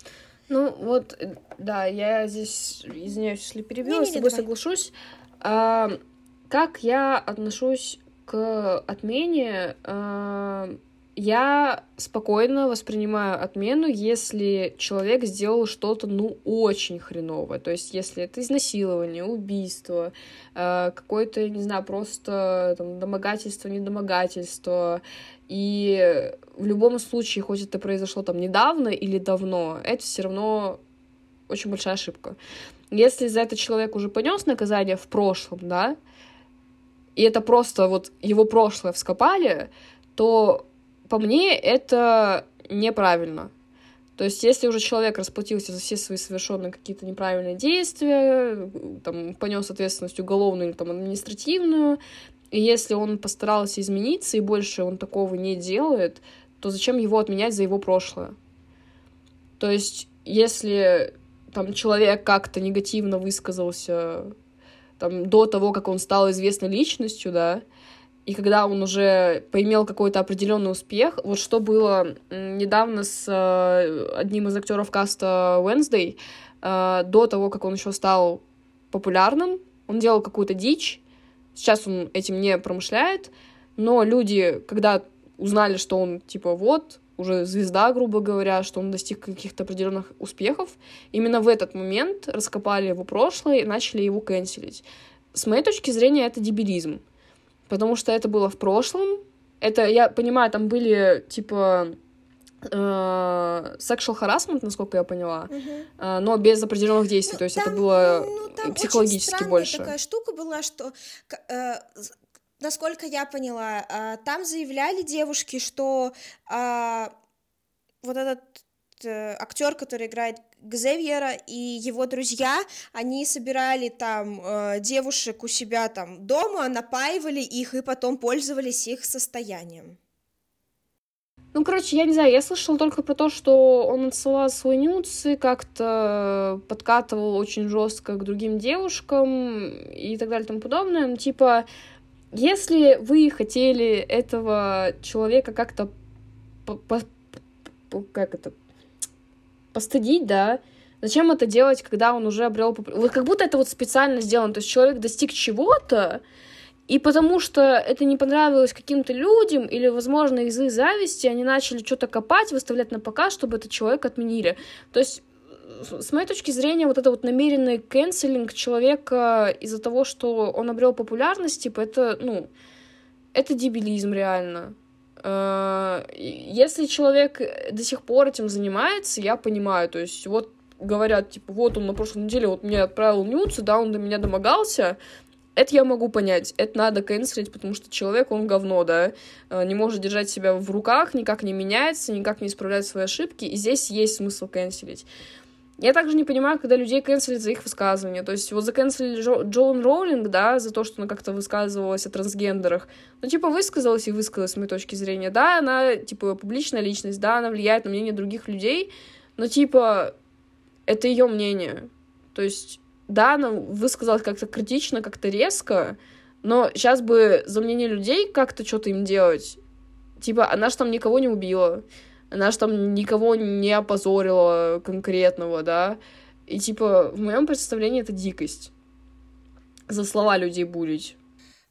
Ну, вот, да, я здесь, извиняюсь, если перебила, не, не, с тобой давай. соглашусь. А, как я отношусь к отмене э, я спокойно воспринимаю отмену, если человек сделал что-то, ну, очень хреновое. То есть, если это изнасилование, убийство, э, какое-то, не знаю, просто там, домогательство, недомогательство. И в любом случае, хоть это произошло там недавно или давно, это все равно очень большая ошибка. Если за это человек уже понес наказание в прошлом, да, и это просто вот его прошлое вскопали, то по мне это неправильно. То есть, если уже человек расплатился за все свои совершенные какие-то неправильные действия, там, понес ответственность уголовную или там, административную, и если он постарался измениться и больше он такого не делает, то зачем его отменять за его прошлое? То есть, если там человек как-то негативно высказался там, до того, как он стал известной личностью, да, и когда он уже поимел какой-то определенный успех, вот что было недавно с э, одним из актеров каста Wednesday, э, до того, как он еще стал популярным, он делал какую-то дичь, сейчас он этим не промышляет, но люди, когда узнали, что он, типа, вот, уже звезда, грубо говоря, что он достиг каких-то определенных успехов, именно в этот момент раскопали его прошлое и начали его канцелить. С моей точки зрения, это дебилизм потому что это было в прошлом. Это, я понимаю, там были, типа, э, sexual harassment, насколько я поняла, э, но без определенных действий, ну, то есть там, это было ну, психологически больше. такая штука была, что, э, насколько я поняла, э, там заявляли девушки, что э, вот этот э, актер, который играет Гзевьера и его друзья, они собирали там э, девушек у себя там дома, напаивали их и потом пользовались их состоянием. Ну, короче, я не знаю, я слышала только про то, что он отсылал свои нюцы, как-то подкатывал очень жестко к другим девушкам и так далее и тому подобное. Ну, типа, если вы хотели этого человека как-то как это постыдить, да, Зачем это делать, когда он уже обрел Вот как будто это вот специально сделано. То есть человек достиг чего-то, и потому что это не понравилось каким-то людям, или, возможно, из их зависти, они начали что-то копать, выставлять на показ, чтобы этот человек отменили. То есть, с моей точки зрения, вот это вот намеренный канцелинг человека из-за того, что он обрел популярность, типа, это, ну, это дебилизм реально. Э, если человек до сих пор этим занимается, я понимаю, то есть вот говорят, типа, вот он на прошлой неделе вот мне отправил нюцы, да, он до меня домогался, это я могу понять, это надо канцелить, потому что человек, он говно, да, э, не может держать себя в руках, никак не меняется, никак не исправляет свои ошибки, и здесь есть смысл канцелить. Я также не понимаю, когда людей канцелят за их высказывания. То есть вот заканцелили Джо, Джоан Роулинг, да, за то, что она как-то высказывалась о трансгендерах. Ну, типа, высказалась и высказалась, с моей точки зрения. Да, она, типа, публичная личность, да, она влияет на мнение других людей, но, типа, это ее мнение. То есть, да, она высказалась как-то критично, как-то резко, но сейчас бы за мнение людей как-то что-то им делать. Типа, она же там никого не убила она же там никого не опозорила конкретного, да, и, типа, в моем представлении это дикость. За слова людей булить.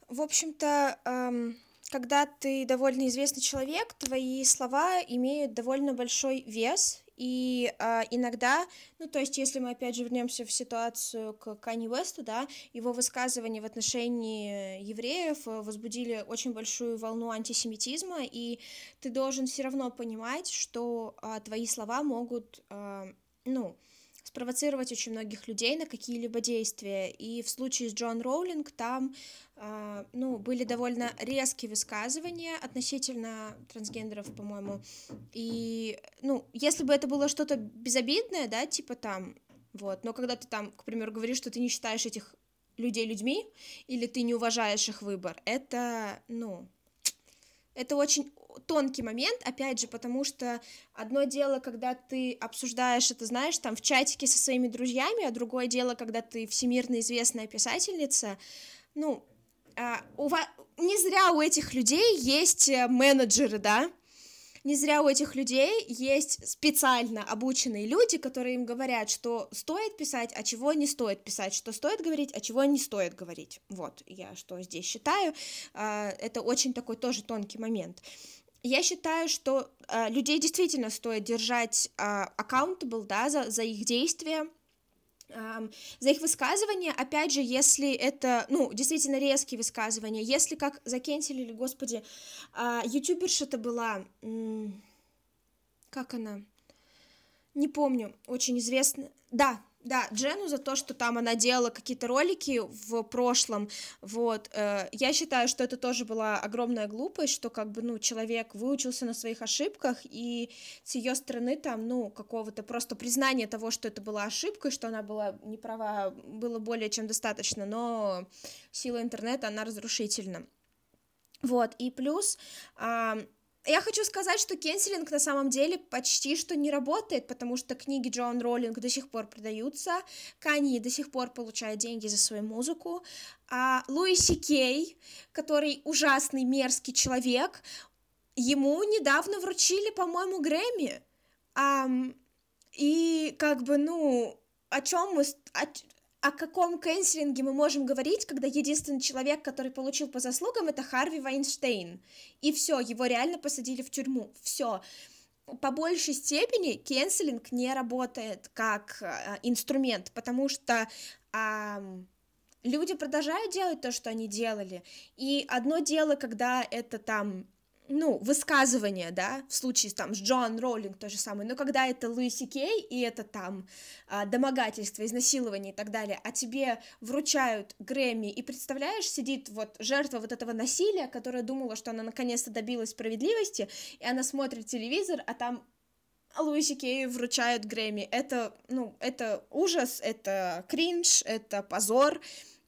В общем-то, эм, когда ты довольно известный человек, твои слова имеют довольно большой вес, и а, иногда, ну, то есть, если мы опять же вернемся в ситуацию к Кани Весту, да, его высказывания в отношении евреев э, возбудили очень большую волну антисемитизма, и ты должен все равно понимать, что а, твои слова могут, а, ну, спровоцировать очень многих людей на какие-либо действия. И в случае с Джон Роулинг там э, ну, были довольно резкие высказывания относительно трансгендеров, по-моему. И, ну, если бы это было что-то безобидное, да, типа там, вот, но когда ты там, к примеру, говоришь, что ты не считаешь этих людей людьми, или ты не уважаешь их выбор, это, ну, это очень тонкий момент, опять же, потому что одно дело, когда ты обсуждаешь это, знаешь, там в чатике со своими друзьями, а другое дело, когда ты всемирно известная писательница, ну, а, у вас... не зря у этих людей есть э, менеджеры, да, не зря у этих людей есть специально обученные люди, которые им говорят, что стоит писать, а чего не стоит писать, что стоит говорить, а чего не стоит говорить. Вот, я что здесь считаю, а, это очень такой тоже тонкий момент. Я считаю, что э, людей действительно стоит держать э, accountable, да, за, за их действия, э, за их высказывания, опять же, если это, ну, действительно резкие высказывания, если как закенсилили, господи, э, ютуберша-то была, э, как она, не помню, очень известная, да, да, Джену за то, что там она делала какие-то ролики в прошлом, вот, э, я считаю, что это тоже была огромная глупость, что как бы, ну, человек выучился на своих ошибках, и с ее стороны там, ну, какого-то просто признания того, что это была ошибка, что она была не права, было более чем достаточно, но сила интернета, она разрушительна. Вот, и плюс, я хочу сказать, что кенселинг на самом деле почти что не работает, потому что книги Джон Роллинг до сих пор продаются, Канье до сих пор получает деньги за свою музыку, а Луиси Кей, который ужасный мерзкий человек, ему недавно вручили, по-моему, Грэмми. Um, и как бы, ну, о чем мы, о, о каком кэнселинге мы можем говорить, когда единственный человек, который получил по заслугам, это Харви Вайнштейн. И все, его реально посадили в тюрьму. Все. По большей степени кэнселинг не работает как э, инструмент, потому что э, люди продолжают делать то, что они делали. И одно дело, когда это там ну, высказывание, да, в случае там с Джон Роллинг то же самое, но когда это Луиси Кей, и это там а, домогательство, изнасилование и так далее, а тебе вручают Грэмми, и представляешь, сидит вот жертва вот этого насилия, которая думала, что она наконец-то добилась справедливости, и она смотрит телевизор, а там Луиси Кей вручают Грэмми. Это, ну, это ужас, это кринж, это позор,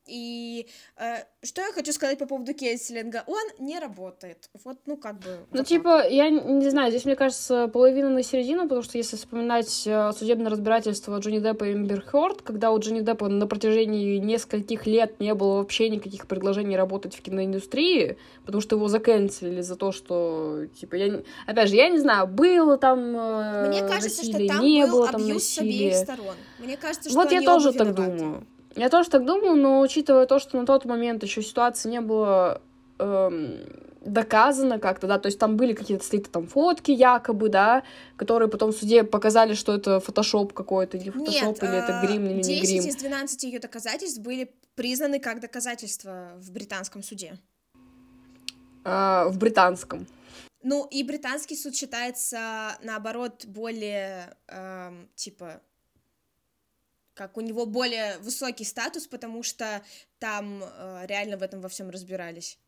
и э, что я хочу сказать по поводу кейселинга? Он не работает. Вот, ну, как бы... Ну, вот типа, так. я не знаю, здесь, мне кажется, половина на середину, потому что если вспоминать э, судебное разбирательство Джонни Деппа и Эмбер Хёрд, когда у Джонни Деппа на протяжении нескольких лет не было вообще никаких предложений работать в киноиндустрии, потому что его заканчивали за то, что, типа, я... Опять же, я не знаю, было там э, Мне кажется, насилие, что там не был было там насилия. с обеих сторон. Мне кажется, что Вот я тоже так думаю. Я тоже так думаю, но учитывая то, что на тот момент еще ситуации не было эм, доказано как-то, да, то есть там были какие-то слиты там фотки якобы, да, которые потом в суде показали, что это фотошоп какой-то, не фотошоп, Нет, или это грим, или не грим. 10 из 12 ее доказательств были признаны как доказательства в британском суде. А, в британском. Ну, и британский суд считается, наоборот, более, эм, типа, как у него более высокий статус, потому что там э, реально в этом во всем разбирались.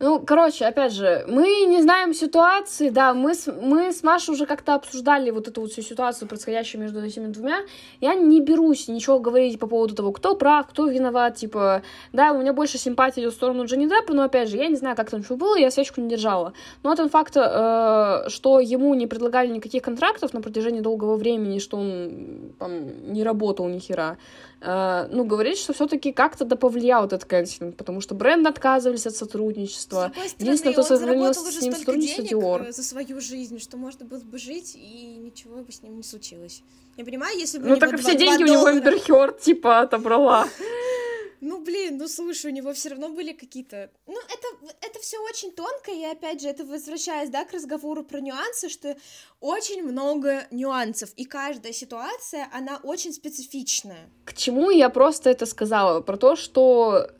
Ну, короче, опять же, мы не знаем ситуации, да, мы с, мы с Машей уже как-то обсуждали вот эту вот всю ситуацию, происходящую между этими двумя. Я не берусь ничего говорить по поводу того, кто прав, кто виноват, типа, да, у меня больше симпатии идет в сторону Джонни Деппа, но, опять же, я не знаю, как там что было, я свечку не держала. Но тот факт, э, что ему не предлагали никаких контрактов на протяжении долгого времени, что он там не работал ни хера, ну, говорит, что все-таки как-то да повлиял этот кэнсинг, потому что бренды отказывались от сотрудничества. Единственное, кто сохранил с ним сотрудничество, Диор. за свою жизнь, что можно было бы жить, и ничего бы с ним не случилось. Я понимаю, если бы Ну, так все деньги у него Эмбер типа, отобрала. Ну, блин, ну слушай, у него все равно были какие-то... Ну, это, это все очень тонко, и опять же, это возвращаясь, да, к разговору про нюансы, что очень много нюансов, и каждая ситуация, она очень специфичная. К чему я просто это сказала? Про то, что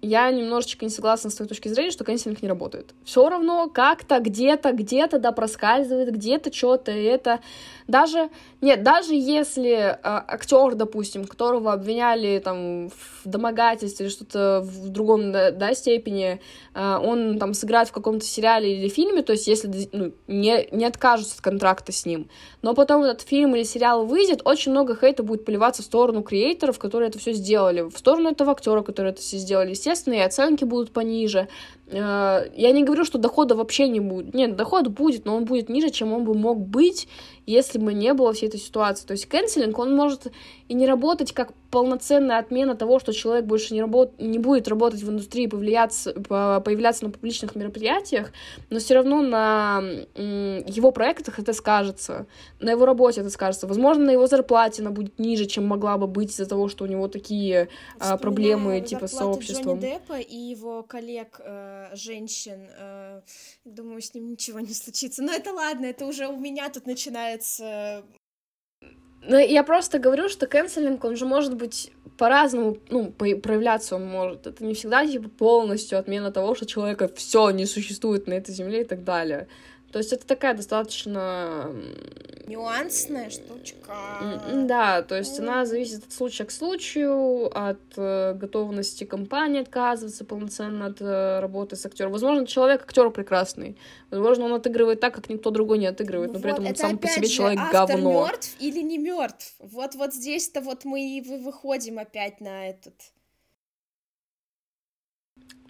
я немножечко не согласна с твоей точки зрения, что канцелинг не работает. Все равно как-то где-то, где-то да проскальзывает, где-то что-то это. Даже, нет, даже если э, актер, допустим, которого обвиняли там в домогательстве или что-то в другом да, да, степени, э, он там сыграет в каком-то сериале или фильме, то есть если ну, не, не откажутся от контракта с ним, но потом этот фильм или сериал выйдет, очень много хейта будет поливаться в сторону креаторов, которые это все сделали, в сторону этого актера, который это все сделали. Естественно, и оценки будут пониже. Э, я не говорю, что дохода вообще не будет. Нет, доход будет, но он будет ниже, чем он бы мог быть, если бы не было всей этой ситуации. То есть кэнселинг, он может и не работать как полноценная отмена того, что человек больше не, работ... не будет работать в индустрии, появляться, появляться на публичных мероприятиях, но все равно на его проектах это скажется, на его работе это скажется. Возможно, на его зарплате она будет ниже, чем могла бы быть из-за того, что у него такие а, проблемы типа с сообществом. Джонни Деппа и его коллег э э, женщин. Э, думаю, с ним ничего не случится. Но это ладно, это уже у меня тут начинается ну, я просто говорю, что канцелинг, он же может быть по-разному, ну, проявляться он может. Это не всегда, типа, полностью отмена того, что человека все не существует на этой земле и так далее. То есть это такая достаточно... Нюансная штучка. Да, то есть она зависит от случая к случаю, от э, готовности компании отказываться полноценно от э, работы с актером. Возможно, человек актер прекрасный. Возможно, он отыгрывает так, как никто другой не отыгрывает, но вот, при этом он сам по себе же, человек автор говно. мертв или не мертв? Вот, вот здесь-то вот мы и выходим опять на этот.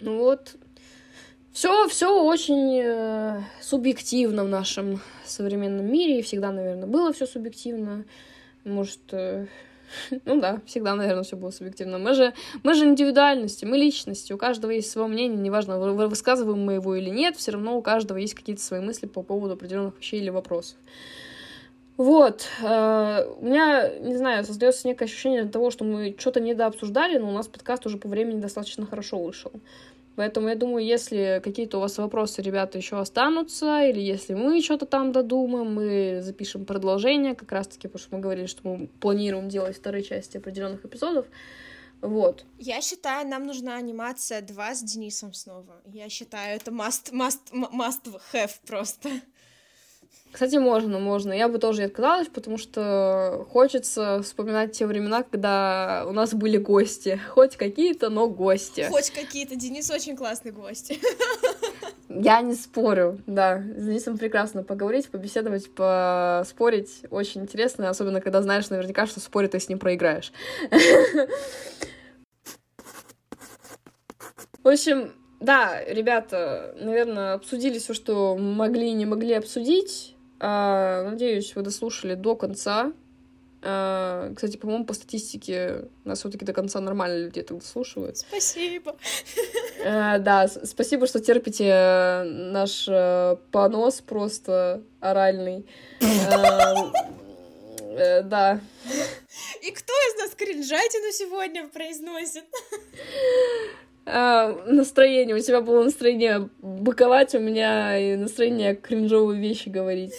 Ну вот, все, все очень э, субъективно в нашем современном мире, и всегда, наверное, было все субъективно. Может, э, ну да, всегда, наверное, все было субъективно. Мы же, мы же индивидуальности, мы личности, у каждого есть свое мнение, неважно, высказываем мы его или нет, все равно у каждого есть какие-то свои мысли по поводу определенных вещей или вопросов. Вот, э, у меня, не знаю, создается некое ощущение того, что мы что-то недообсуждали, но у нас подкаст уже по времени достаточно хорошо вышел. Поэтому я думаю, если какие-то у вас вопросы, ребята, еще останутся, или если мы что-то там додумаем, мы запишем продолжение, как раз-таки, потому что мы говорили, что мы планируем делать вторые части определенных эпизодов. Вот. Я считаю, нам нужна анимация 2 с Денисом снова. Я считаю, это must, must, must have просто. Кстати, можно, можно. Я бы тоже отказалась, потому что хочется вспоминать те времена, когда у нас были гости. Хоть какие-то, но гости. Хоть какие-то. Денис очень классный гость. Я не спорю, да. С Денисом прекрасно поговорить, побеседовать, поспорить. Очень интересно, особенно когда знаешь наверняка, что спорить ты с ним проиграешь. В общем, да, ребята, наверное, обсудили все, что могли и не могли обсудить. А, надеюсь, вы дослушали до конца. А, кстати, по-моему, по статистике нас все-таки до конца нормально людей так дослушивают. Спасибо. А, да, спасибо, что терпите наш э, понос просто оральный. Э, да. И кто из нас кринжатину сегодня произносит? А, настроение, у тебя было настроение быковать, у меня и настроение кринжовые вещи говорить.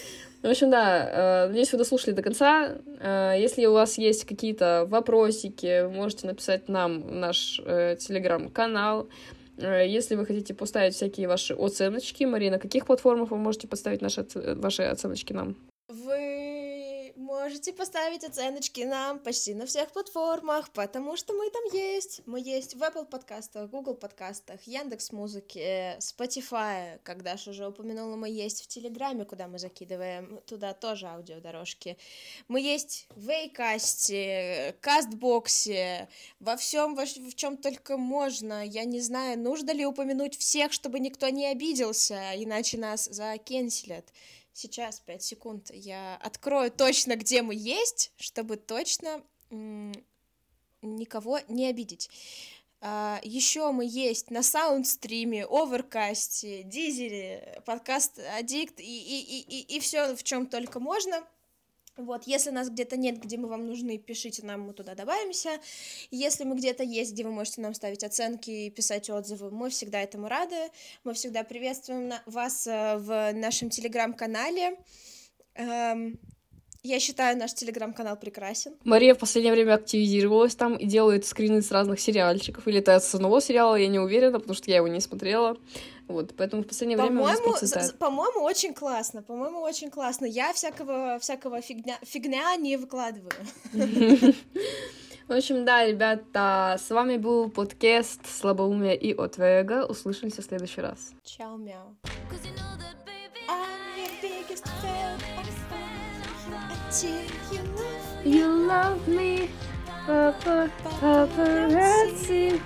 В общем, да, э, надеюсь, вы дослушали до конца. Э, если у вас есть какие-то вопросики, вы можете написать нам в наш э, телеграм-канал. Если вы хотите поставить всякие ваши оценочки, Марина, на каких платформах вы можете поставить наши, ваши оценочки нам? Можете поставить оценочки нам почти на всех платформах, потому что мы там есть. Мы есть в Apple подкастах, Google подкастах, Яндекс Музыке, Spotify, как Даша уже упомянула, мы есть в Телеграме, куда мы закидываем туда тоже аудиодорожки. Мы есть в Вейкасте, Кастбоксе, во всем, во, в чем только можно. Я не знаю, нужно ли упомянуть всех, чтобы никто не обиделся, иначе нас закенселят. Сейчас, 5 секунд, я открою точно, где мы есть, чтобы точно никого не обидеть. Uh, еще мы есть на саундстриме, оверкасте, дизеле, подкаст Аддикт и, и, и, и, и все, в чем только можно. Вот, если нас где-то нет, где мы вам нужны, пишите нам, мы туда добавимся. Если мы где-то есть, где вы можете нам ставить оценки и писать отзывы, мы всегда этому рады. Мы всегда приветствуем вас э, в нашем телеграм-канале. Эм, я считаю наш телеграм-канал прекрасен. Мария в последнее время активизировалась там и делает скрины с разных сериальчиков. Или это с одного сериала, я не уверена, потому что я его не смотрела. Вот, поэтому в последнее время по-моему, по-моему, очень классно, по-моему, очень классно. Я всякого, всякого фигня, фигня не выкладываю. В общем, да, ребята, с вами был подкаст «Слабоумие и Отвега». Услышимся в следующий раз. Чао, мяу. You love me, Papa, paparazzi.